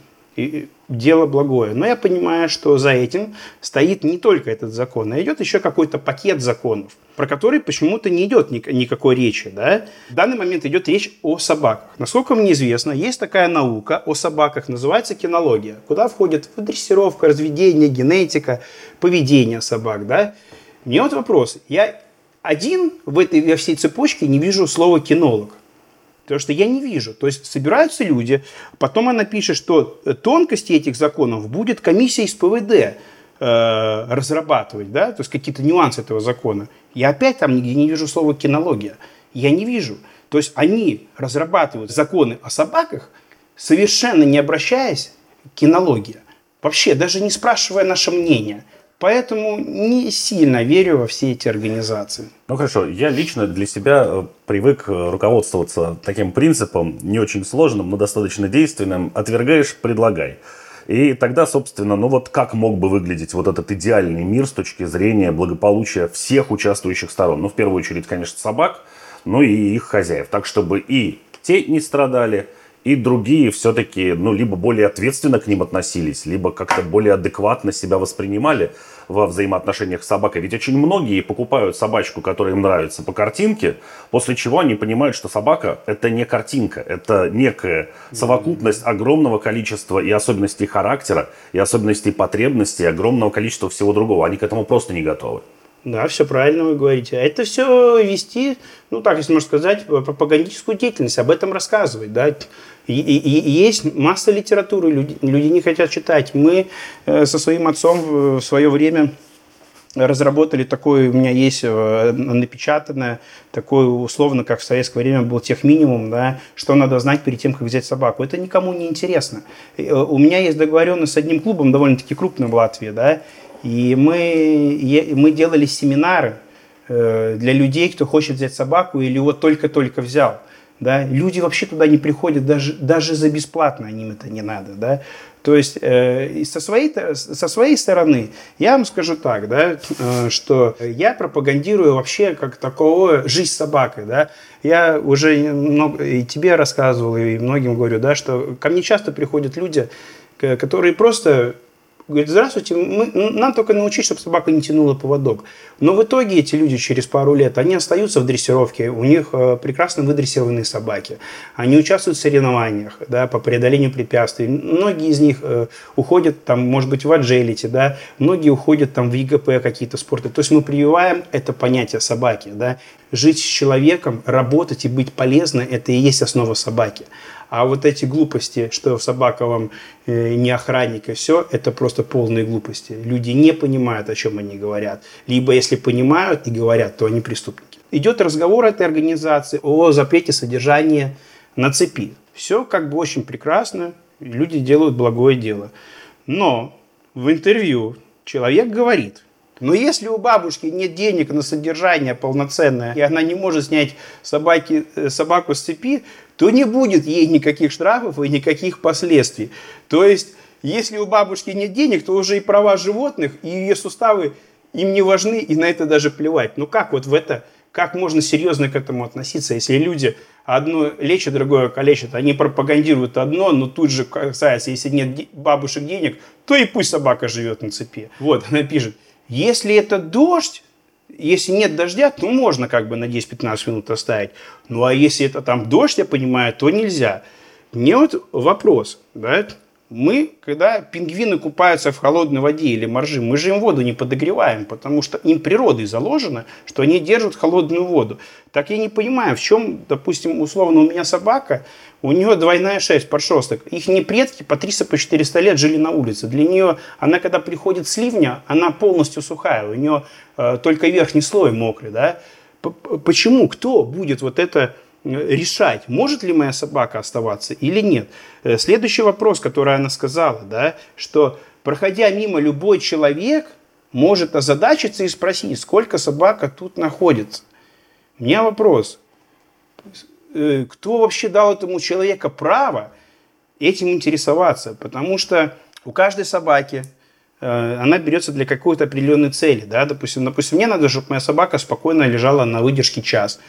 S4: дело благое. Но я понимаю, что за этим стоит не только этот закон, а идет еще какой-то пакет законов, про который почему-то не идет никакой речи. Да? В данный момент идет речь о собаках. Насколько мне известно, есть такая наука о собаках, называется кинология, куда входит дрессировка, разведение, генетика, поведение собак. Да? Мне вот вопрос. Я один в этой во всей цепочке не вижу слова кинолог. Потому что я не вижу. То есть собираются люди, потом она пишет, что тонкости этих законов будет комиссия из ПВД э, разрабатывать, да, то есть какие-то нюансы этого закона. Я опять там нигде не вижу слова кинология. Я не вижу. То есть они разрабатывают законы о собаках, совершенно не обращаясь к кинологии. Вообще, даже не спрашивая наше мнение – Поэтому не сильно верю во все эти организации.
S1: Ну хорошо, я лично для себя э, привык э, руководствоваться таким принципом, не очень сложным, но достаточно действенным. Отвергаешь – предлагай. И тогда, собственно, ну вот как мог бы выглядеть вот этот идеальный мир с точки зрения благополучия всех участвующих сторон? Ну, в первую очередь, конечно, собак, ну и их хозяев. Так, чтобы и те не страдали, и другие все-таки, ну, либо более ответственно к ним относились, либо как-то более адекватно себя воспринимали во взаимоотношениях с собакой. Ведь очень многие покупают собачку, которая им нравится по картинке, после чего они понимают, что собака – это не картинка, это некая совокупность огромного количества и особенностей характера, и особенностей потребностей, огромного количества всего другого. Они к этому просто не готовы.
S4: Да, все правильно вы говорите. А это все вести, ну так, если можно сказать, пропагандическую деятельность, об этом рассказывать. Да? И, и, и есть масса литературы, люди, люди не хотят читать. Мы э, со своим отцом в свое время разработали такой, у меня есть э, напечатанное, такое условно, как в советское время был тех минимум, да, что надо знать перед тем, как взять собаку. Это никому не интересно. Э, у меня есть договоренность с одним клубом, довольно-таки крупным в Латвии, да, и мы, мы делали семинары э, для людей, кто хочет взять собаку или вот только-только взял. Да? Люди вообще туда не приходят, даже, даже за бесплатно им это не надо. Да? То есть э, со, своей, со своей стороны я вам скажу так, да, э, что я пропагандирую вообще как такого жизнь собакой. Да? Я уже много, и тебе рассказывал, и многим говорю, да, что ко мне часто приходят люди, которые просто Говорит, здравствуйте, мы, нам только научить, чтобы собака не тянула поводок. Но в итоге эти люди через пару лет, они остаются в дрессировке, у них э, прекрасно выдрессированные собаки. Они участвуют в соревнованиях да, по преодолению препятствий. Многие из них э, уходят, там, может быть, в аджелите, да, многие уходят там, в ЕГП какие-то спорты. То есть мы прививаем это понятие собаки. Да. Жить с человеком, работать и быть полезной – это и есть основа собаки. А вот эти глупости, что собака вам э, не охранник и все, это просто полные глупости. Люди не понимают, о чем они говорят. Либо если понимают и говорят, то они преступники. Идет разговор этой организации о запрете содержания на цепи. Все как бы очень прекрасно, люди делают благое дело. Но в интервью человек говорит, но если у бабушки нет денег на содержание полноценное, и она не может снять собаки, э, собаку с цепи, то не будет ей никаких штрафов и никаких последствий. То есть, если у бабушки нет денег, то уже и права животных, и ее суставы им не важны, и на это даже плевать. Ну как вот в это, как можно серьезно к этому относиться, если люди одно лечат, другое калечат, они пропагандируют одно, но тут же касается, если нет бабушек денег, то и пусть собака живет на цепи. Вот, она пишет, если это дождь, если нет дождя, то можно как бы на 10-15 минут оставить. Ну а если это там дождь, я понимаю, то нельзя. Мне вот вопрос, да, мы, когда пингвины купаются в холодной воде или моржи, мы же им воду не подогреваем, потому что им природой заложено, что они держат холодную воду. Так я не понимаю, в чем, допустим, условно, у меня собака, у нее двойная шерсть, подшерсток. Их не предки по 300-400 по 400 лет жили на улице. Для нее, она когда приходит с ливня, она полностью сухая, у нее э, только верхний слой мокрый. Да? Почему? Кто будет вот это решать, может ли моя собака оставаться или нет. Э, следующий вопрос, который она сказала, да, что проходя мимо, любой человек может озадачиться и спросить, сколько собака тут находится. У меня вопрос. Э, кто вообще дал этому человеку право этим интересоваться? Потому что у каждой собаки э, она берется для какой-то определенной цели. Да? Допустим, допустим, мне надо, чтобы моя собака спокойно лежала на выдержке час.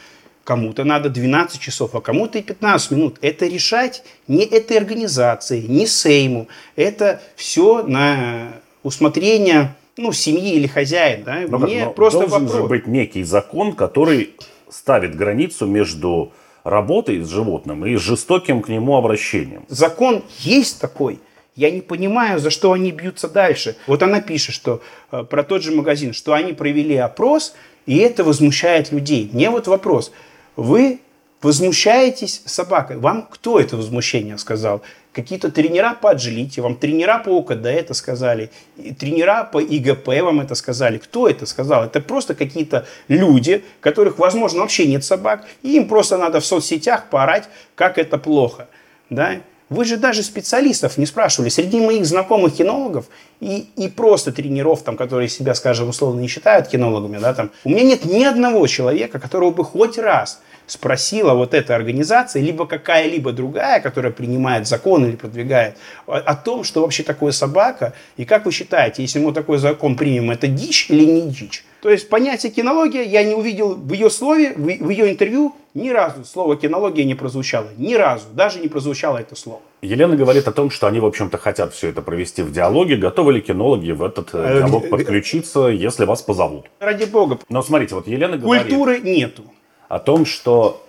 S4: Кому-то надо 12 часов, а кому-то и 15 минут. Это решать не этой организации, не Сейму. Это все на усмотрение ну, семьи или хозяин. Да?
S1: Но, Мне но просто должен вопрос. же быть некий закон, который ставит границу между работой с животным и жестоким к нему обращением.
S4: Закон есть такой. Я не понимаю, за что они бьются дальше. Вот она пишет, что э, про тот же магазин, что они провели опрос, и это возмущает людей. Мне вот вопрос. Вы возмущаетесь собакой. Вам кто это возмущение сказал? Какие-то тренера по отжилите, вам тренера по ОКД это сказали, тренера по ИГП вам это сказали. Кто это сказал? Это просто какие-то люди, которых, возможно, вообще нет собак, и им просто надо в соцсетях поорать, как это плохо. Да? Вы же даже специалистов не спрашивали. Среди моих знакомых кинологов и, и просто тренеров, там, которые себя, скажем, условно не считают кинологами, да, там, у меня нет ни одного человека, которого бы хоть раз спросила вот эта организация, либо какая-либо другая, которая принимает закон или продвигает, о, о том, что вообще такое собака, и как вы считаете, если мы такой закон примем, это дичь или не дичь? То есть понятие кинология я не увидел в ее слове, в, ее интервью ни разу слово кинология не прозвучало. Ни разу. Даже не прозвучало это слово.
S1: Елена говорит о том, что они, в общем-то, хотят все это провести в диалоге. Готовы ли кинологи в этот э, диалог подключиться, если вас позовут?
S4: Ради бога.
S1: Но смотрите, вот Елена говорит...
S4: Культуры нету
S1: о том, что,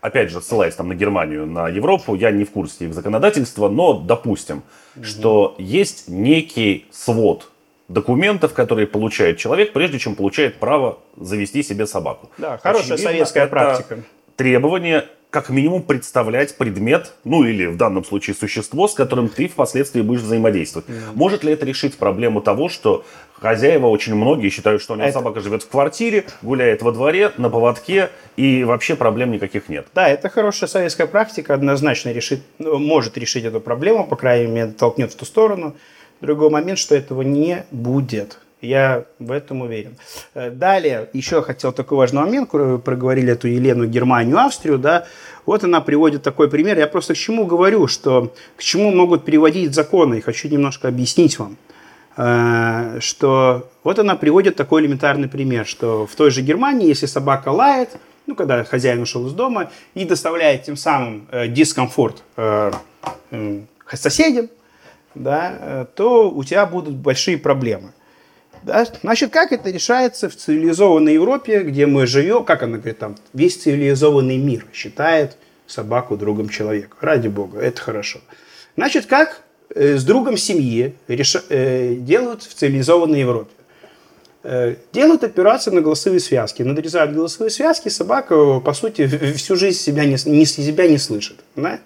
S1: опять же, ссылаясь там на Германию, на Европу, я не в курсе их законодательства, но допустим, угу. что есть некий свод документов, которые получает человек, прежде чем получает право завести себе собаку.
S4: Да, хорошая Очевидно, советская практика.
S1: Требование как минимум представлять предмет, ну или в данном случае существо, с которым ты впоследствии будешь взаимодействовать. Mm. Может ли это решить проблему того, что хозяева очень многие считают, что у него это... собака живет в квартире, гуляет во дворе, на поводке, и вообще проблем никаких нет?
S4: Да, это хорошая советская практика, однозначно решит, может решить эту проблему, по крайней мере, толкнет в ту сторону. Другой момент, что этого не будет. Я в этом уверен. Э, далее, еще хотел такой важный момент, проговорили эту Елену, Германию, Австрию, да, вот она приводит такой пример. Я просто к чему говорю, что к чему могут приводить законы, и хочу немножко объяснить вам, э, что вот она приводит такой элементарный пример, что в той же Германии, если собака лает, ну, когда хозяин ушел из дома и доставляет тем самым э, дискомфорт соседям, да, то у тебя будут большие проблемы. Да? Значит, как это решается в цивилизованной Европе, где мы живем, как она говорит, там, весь цивилизованный мир считает собаку другом человека. Ради бога, это хорошо. Значит, как э, с другом семьи реш... э, делают в цивилизованной Европе? Э, делают операцию на голосовые связки. Надрезают голосовые связки, собака, по сути, всю жизнь себя не, не, себя не слышит. Да?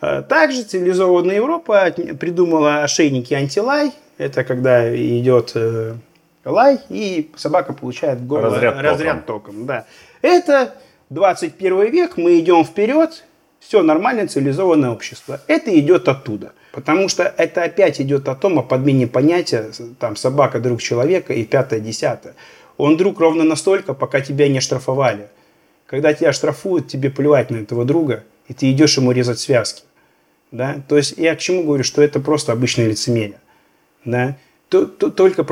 S4: Э, также цивилизованная Европа придумала ошейники антилай. Это когда идет э, лай, и собака получает горло, разряд, разряд током. током да. Это 21 век, мы идем вперед, все нормальное цивилизованное общество. Это идет оттуда. Потому что это опять идет о том, о подмене понятия, там, собака друг человека и пятое, десятое. Он друг ровно настолько, пока тебя не штрафовали. Когда тебя штрафуют, тебе плевать на этого друга, и ты идешь ему резать связки. Да? То есть я к чему говорю, что это просто обычное лицемерие. Да? Только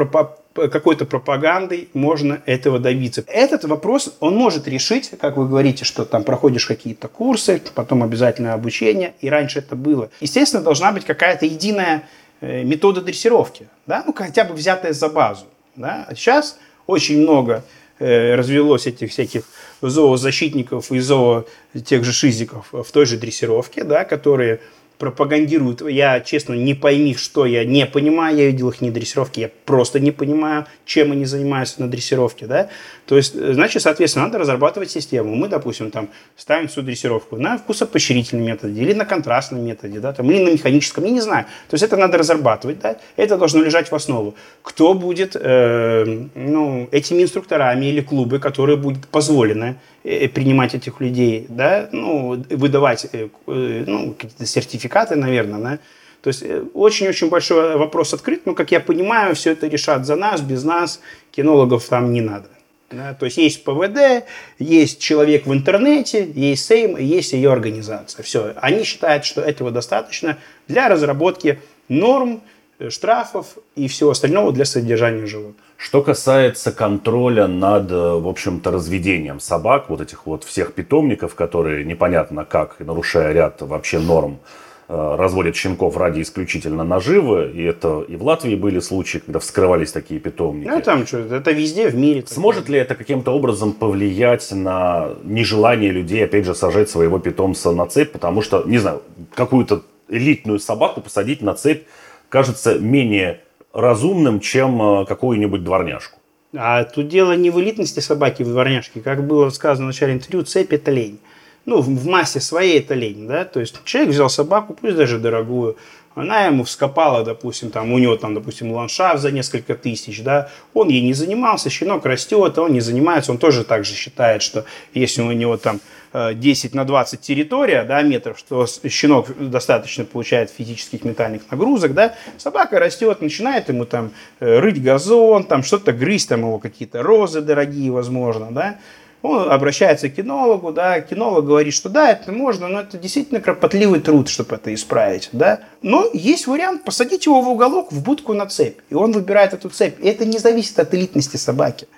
S4: какой-то пропагандой можно этого добиться. Этот вопрос он может решить, как вы говорите, что там проходишь какие-то курсы, потом обязательно обучение, и раньше это было. Естественно, должна быть какая-то единая э, метода дрессировки, да, ну хотя бы взятая за базу. Да. сейчас очень много развелось этих всяких зоозащитников и зоо тех же шизиков в той же дрессировке, да, которые пропагандируют. Я, честно, не пойми, что я не понимаю. Я видел их не дрессировки, я просто не понимаю, чем они занимаются на дрессировке. Да? То есть, значит, соответственно, надо разрабатывать систему. Мы, допустим, там ставим всю дрессировку на вкусопоощрительном методе или на контрастном методе, да, там, или на механическом, я не знаю. То есть это надо разрабатывать, да? это должно лежать в основу. Кто будет э, ну, этими инструкторами или клубы, которые будет позволено э, принимать этих людей, да, ну, выдавать э, э, ну, какие-то сертификаты, наверное, да, То есть э, очень-очень большой вопрос открыт, но, как я понимаю, все это решат за нас, без нас, кинологов там не надо. Да? То есть есть ПВД, есть человек в интернете, есть Сейм, есть ее организация. Все. Они считают, что этого достаточно для разработки норм, э, штрафов и всего остального для содержания животных.
S1: Что касается контроля над, э, в общем-то, разведением собак, вот этих вот всех питомников, которые непонятно как, нарушая ряд вообще норм, Э, разводят щенков ради исключительно наживы. И это и в Латвии были случаи, когда вскрывались такие питомники.
S4: Ну, там что, это везде в мире.
S1: Сможет ли это каким-то образом повлиять на нежелание людей, опять же, сажать своего питомца на цепь? Потому что, не знаю, какую-то элитную собаку посадить на цепь кажется менее разумным, чем э, какую-нибудь дворняжку.
S4: А тут дело не в элитности собаки, в дворняжке. Как было сказано в начале интервью, цепь – это лень ну, в массе своей это лень, да, то есть человек взял собаку, пусть даже дорогую, она ему вскопала, допустим, там, у него там, допустим, ландшафт за несколько тысяч, да, он ей не занимался, щенок растет, а он не занимается, он тоже так же считает, что если у него там 10 э, на 20 территория, да, метров, что щенок достаточно получает физических ментальных нагрузок, да, собака растет, начинает ему там э, рыть газон, там что-то грызть, там его какие-то розы дорогие, возможно, да, он обращается к кинологу, да, кинолог говорит, что да, это можно, но это действительно кропотливый труд, чтобы это исправить, да. Но есть вариант посадить его в уголок, в будку на цепь, и он выбирает эту цепь. И это не зависит от элитности собаки.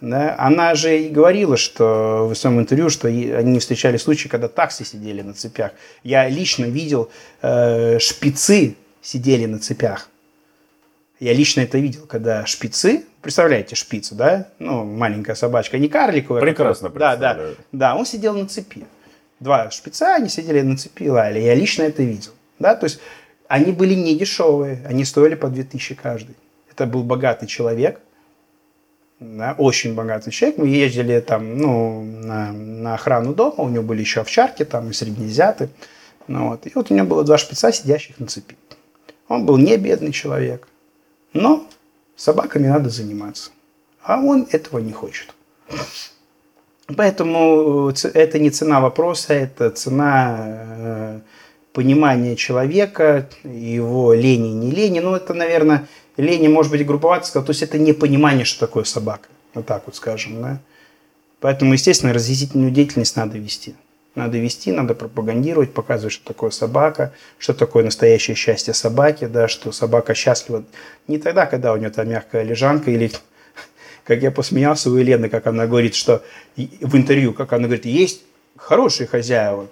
S4: Да? Она же и говорила, что в своем интервью, что они встречали случаи, когда таксы сидели на цепях. Я лично видел э, шпицы сидели на цепях. Я лично это видел, когда шпицы, представляете шпицу, да? Ну, маленькая собачка, не карликовая.
S1: Прекрасно
S4: Да, да, да, он сидел на цепи. Два шпица, они сидели на цепи, лаяли. Я лично это видел. Да, то есть они были не дешевые, они стоили по 2000 каждый. Это был богатый человек, да, очень богатый человек. Мы ездили там, ну, на, на охрану дома, у него были еще овчарки там и среднезяты. Ну, вот. И вот у него было два шпица, сидящих на цепи. Он был не бедный человек, но собаками надо заниматься. А он этого не хочет. Поэтому э, это не цена вопроса, это цена э, понимания человека, его лени, не лени. Ну, это, наверное, лени, может быть, групповаться, то есть это не понимание, что такое собака. Вот так вот скажем, да. Поэтому, естественно, разъяснительную деятельность надо вести. Надо вести, надо пропагандировать, показывать, что такое собака, что такое настоящее счастье собаки, да, что собака счастлива не тогда, когда у нее там мягкая лежанка или как я посмеялся у Елены, как она говорит, что в интервью, как она говорит, есть хорошие хозяева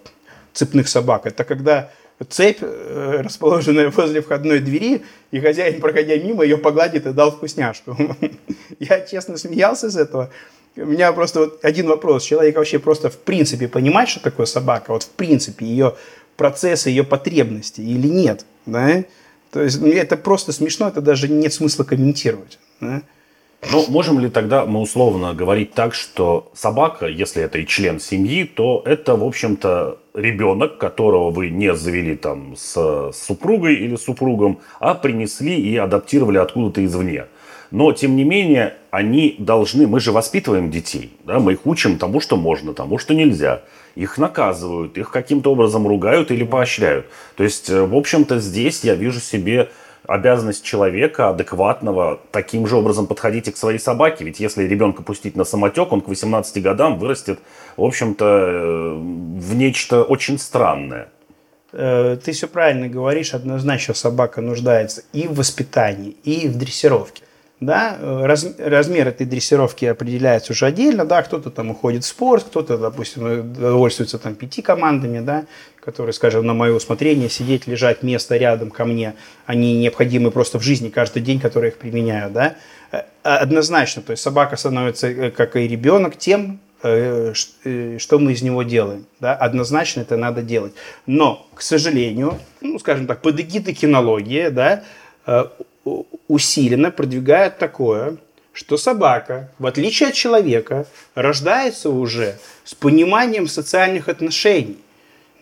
S4: цепных собак. Это когда цепь, э, расположенная возле входной двери, и хозяин, проходя мимо, ее погладит и дал вкусняшку. *laughs* Я честно смеялся с этого, у меня просто вот один вопрос. Человек вообще просто в принципе понимает, что такое собака? Вот в принципе ее процессы, ее потребности или нет? Да? То есть ну, это просто смешно, это даже нет смысла комментировать. Да?
S1: Ну, можем ли тогда мы условно говорить так, что собака, если это и член семьи, то это, в общем-то, ребенок, которого вы не завели там с супругой или супругом, а принесли и адаптировали откуда-то извне. Но, тем не менее, они должны... Мы же воспитываем детей, да, мы их учим тому, что можно, тому, что нельзя. Их наказывают, их каким-то образом ругают или поощряют. То есть, э, в общем-то, здесь я вижу себе обязанность человека адекватного таким же образом подходить и к своей собаке. Ведь если ребенка пустить на самотек, он к 18 годам вырастет, в общем-то, э, в нечто очень странное.
S4: Э, ты все правильно говоришь, однозначно собака нуждается и в воспитании, и в дрессировке. Да, раз, размер этой дрессировки определяется уже отдельно, да, кто-то там уходит в спорт, кто-то, допустим, довольствуется там пяти командами, да, которые, скажем, на мое усмотрение, сидеть, лежать место рядом ко мне, они необходимы просто в жизни каждый день, которые их применяю, да. Э, однозначно, то есть собака становится, э, как и ребенок, тем, э, что мы из него делаем. Да? Однозначно это надо делать. Но, к сожалению, ну, скажем так, под эгидой кинологии, да, усиленно продвигает такое, что собака, в отличие от человека, рождается уже с пониманием социальных отношений,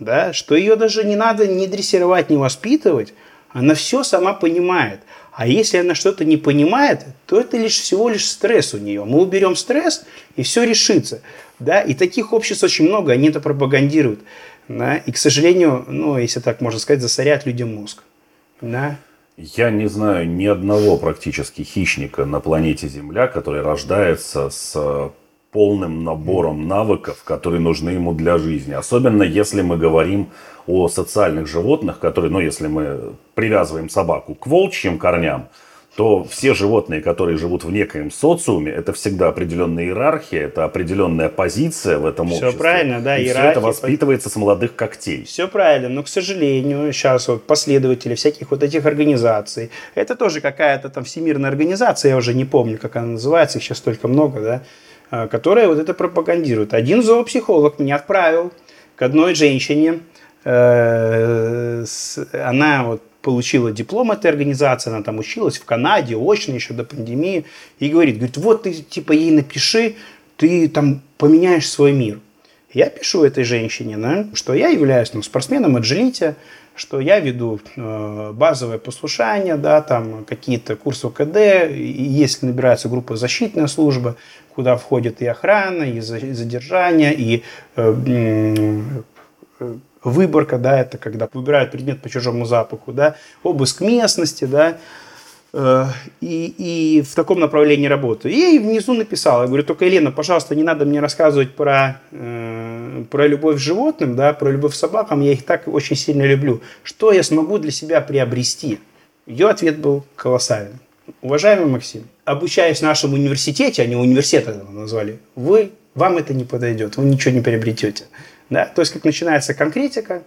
S4: да, что ее даже не надо ни дрессировать, ни воспитывать, она все сама понимает. А если она что-то не понимает, то это лишь всего лишь стресс у нее. Мы уберем стресс, и все решится. Да? И таких обществ очень много, они это пропагандируют. Да? И, к сожалению, ну, если так можно сказать, засоряют людям мозг. Да.
S1: Я не знаю ни одного практически хищника на планете Земля, который рождается с полным набором навыков, которые нужны ему для жизни. Особенно если мы говорим о социальных животных, которые, ну, если мы привязываем собаку к волчьим корням, то все животные, которые живут в некоем социуме, это всегда определенная иерархия, это определенная позиция в этом
S4: Все
S1: обществе.
S4: правильно, да,
S1: И все
S4: иерархия,
S1: это воспитывается с молодых когтей.
S4: Все правильно, но, к сожалению, сейчас вот последователи всяких вот этих организаций, это тоже какая-то там всемирная организация, я уже не помню, как она называется, их сейчас столько много, да, а, которая вот это пропагандирует. Один зоопсихолог меня отправил к одной женщине, э, она вот получила диплом этой организации, она там училась в Канаде, очно еще до пандемии, и говорит, говорит, вот ты типа ей напиши, ты там поменяешь свой мир. Я пишу этой женщине, да, что я являюсь ну, спортсменом аджилите, что я веду э, базовое послушание, да, там какие-то курсы ОКД, и если набирается группа защитная служба, куда входит и охрана, и за- и задержание, и э, э, выборка, да, это когда выбирают предмет по чужому запаху, да, обыск местности, да, Э, и, и в таком направлении работаю. И я внизу написал, я говорю, только, Елена, пожалуйста, не надо мне рассказывать про, э, про любовь к животным, да, про любовь к собакам, я их так очень сильно люблю. Что я смогу для себя приобрести? Ее ответ был колоссальный. Уважаемый Максим, обучаясь в нашем университете, они университет назвали, вы, вам это не подойдет, вы ничего не приобретете. Да? То есть, как начинается конкретика,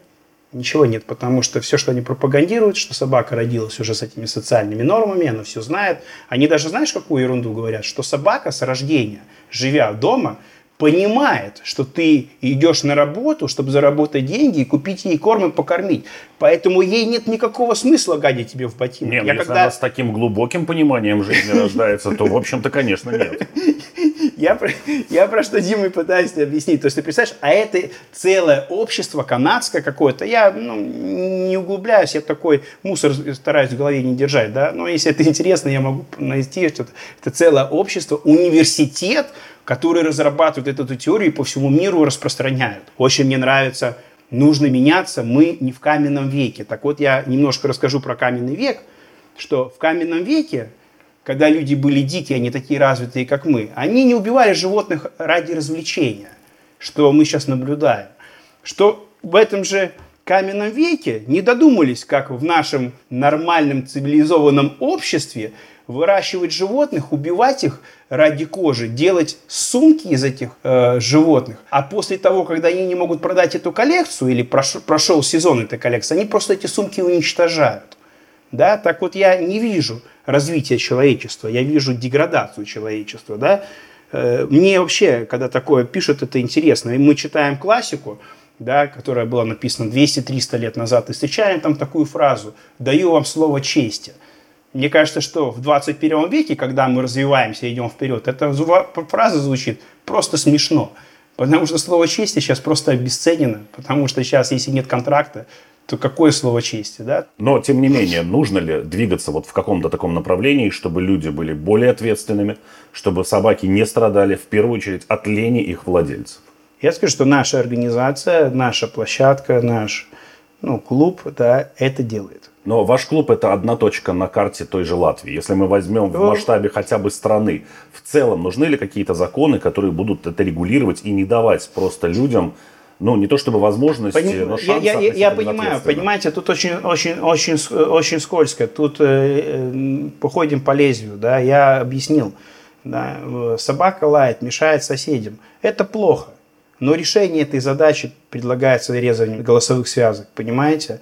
S4: Ничего нет, потому что все, что они пропагандируют, что собака родилась уже с этими социальными нормами, она все знает. Они даже, знаешь, какую ерунду говорят? Что собака с рождения, живя дома, понимает, что ты идешь на работу, чтобы заработать деньги и купить ей корм и покормить. Поэтому ей нет никакого смысла гадить тебе в ботинок.
S1: Нет,
S4: Я
S1: если
S4: когда-
S1: она с таким глубоким пониманием жизни рождается, то, в общем-то, конечно, нет. *laughs*
S4: Я про, я про что Дима и пытаюсь объяснить. То есть ты представляешь, а это целое общество канадское какое-то. Я ну, не углубляюсь, я такой мусор стараюсь в голове не держать. Да? Но если это интересно, я могу найти, что это, целое общество, университет, который разрабатывает эту теорию и по всему миру распространяют. Очень мне нравится «Нужно меняться, мы не в каменном веке». Так вот, я немножко расскажу про каменный век, что в каменном веке когда люди были дикие, они такие развитые, как мы, они не убивали животных ради развлечения, что мы сейчас наблюдаем. Что в этом же каменном веке не додумались, как в нашем нормальном цивилизованном обществе выращивать животных, убивать их ради кожи, делать сумки из этих э, животных. А после того, когда они не могут продать эту коллекцию или прош- прошел сезон этой коллекции, они просто эти сумки уничтожают. Да? Так вот я не вижу развития человечества, я вижу деградацию человечества. Да? Э, Мне вообще, когда такое пишут, это интересно. И мы читаем классику, да, которая была написана 200-300 лет назад, и встречаем там такую фразу «даю вам слово чести». Мне кажется, что в 21 веке, когда мы развиваемся и идем вперед, эта фраза звучит просто смешно. Потому что слово чести сейчас просто обесценено. Потому что сейчас, если нет контракта, то какое слово чести, да?
S1: Но, тем не менее, нужно ли двигаться вот в каком-то таком направлении, чтобы люди были более ответственными, чтобы собаки не страдали, в первую очередь, от лени их владельцев?
S4: Я скажу, что наша организация, наша площадка, наш ну, клуб, да, это делает.
S1: Но ваш клуб это одна точка на карте той же Латвии. Если мы возьмем в
S4: Ну,
S1: масштабе хотя бы страны, в целом нужны ли какие-то законы, которые будут это регулировать и не давать просто людям, ну не то чтобы возможности,
S4: Поним-
S1: но
S4: я,
S1: шансы
S4: я- я- я понимаю, понимаете, тут очень, очень, очень, очень скользко. Тут э, э, походим по лезвию, да, я объяснил. Да, э, собака лает, мешает соседям. Это плохо. Но решение этой задачи предлагается резанием голосовых связок, понимаете?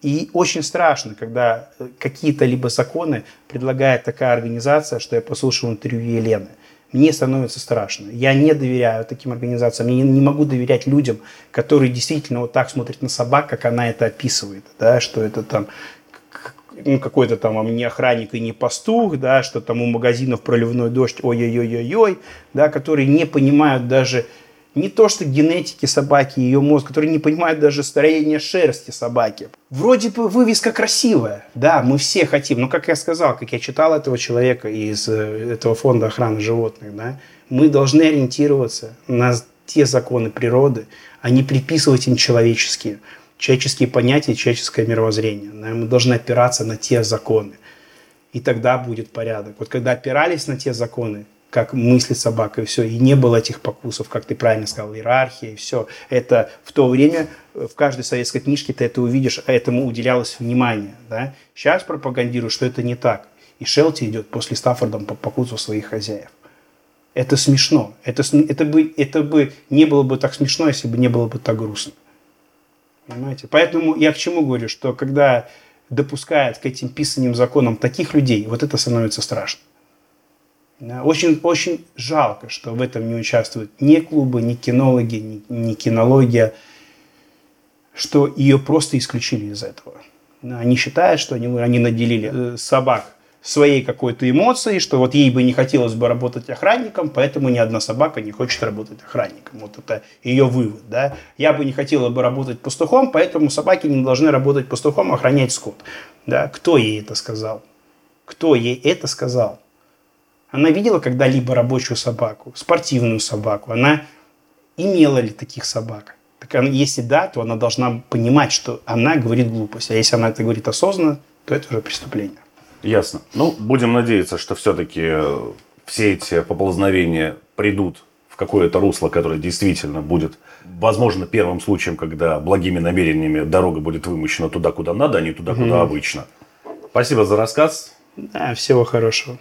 S4: И очень страшно, когда э, какие-то либо законы предлагает такая организация, что я послушал интервью Елены. Мне становится страшно. Я не доверяю таким организациям. Я не, могу доверять людям, которые действительно вот так смотрят на собак, как она это описывает. Да, что это там ну, какой-то там а, не охранник и не пастух, да, что там у магазинов проливной дождь, ой-ой-ой-ой-ой, да, которые не понимают даже не то, что генетики собаки, ее мозг, которые не понимают даже строение шерсти собаки. Вроде бы вывеска красивая, да, мы все хотим, но как я сказал, как я читал этого человека из э, этого фонда охраны животных, да, мы должны ориентироваться на те законы природы, а не приписывать им человеческие. человеческие понятия, человеческое мировоззрение. Мы должны опираться на те законы. И тогда будет порядок. Вот когда опирались на те законы, как мыслит собака, и все, и не было этих покусов, как ты правильно сказал, иерархия, и все. Это в то время в каждой советской книжке ты это увидишь, а этому уделялось внимание. Да? Сейчас пропагандируют, что это не так. И Шелти идет после Стаффордом по покусу своих хозяев. Это смешно. Это, это, бы, это бы не было бы так смешно, если бы не было бы так грустно. Понимаете? Поэтому я к чему говорю, что когда допускают к этим писанным законам таких людей, вот это становится страшно. Очень, очень жалко, что в этом не участвуют ни клубы, ни кинологи, ни, ни кинология, что ее просто исключили из этого. Они считают, что они, они наделили э, собак своей какой-то эмоцией, что вот ей бы не хотелось бы работать охранником, поэтому ни одна собака не хочет работать охранником. Вот это ее вывод. Да? Я бы не хотела бы работать пастухом, поэтому собаки не должны работать пастухом, а охранять скот. Да? Кто ей это сказал? Кто ей это сказал? Она видела когда-либо рабочую собаку, спортивную собаку? Она имела ли таких собак? Так она, если да, то она должна понимать, что она говорит глупость. А если она это говорит осознанно, то это уже преступление.
S1: Ясно. Ну, будем надеяться, что все-таки э, все эти поползновения придут в какое-то русло, которое действительно будет, возможно, первым случаем, когда благими намерениями дорога будет вымощена туда, куда надо, а не туда, куда угу. обычно. Спасибо за рассказ.
S4: Да, всего хорошего.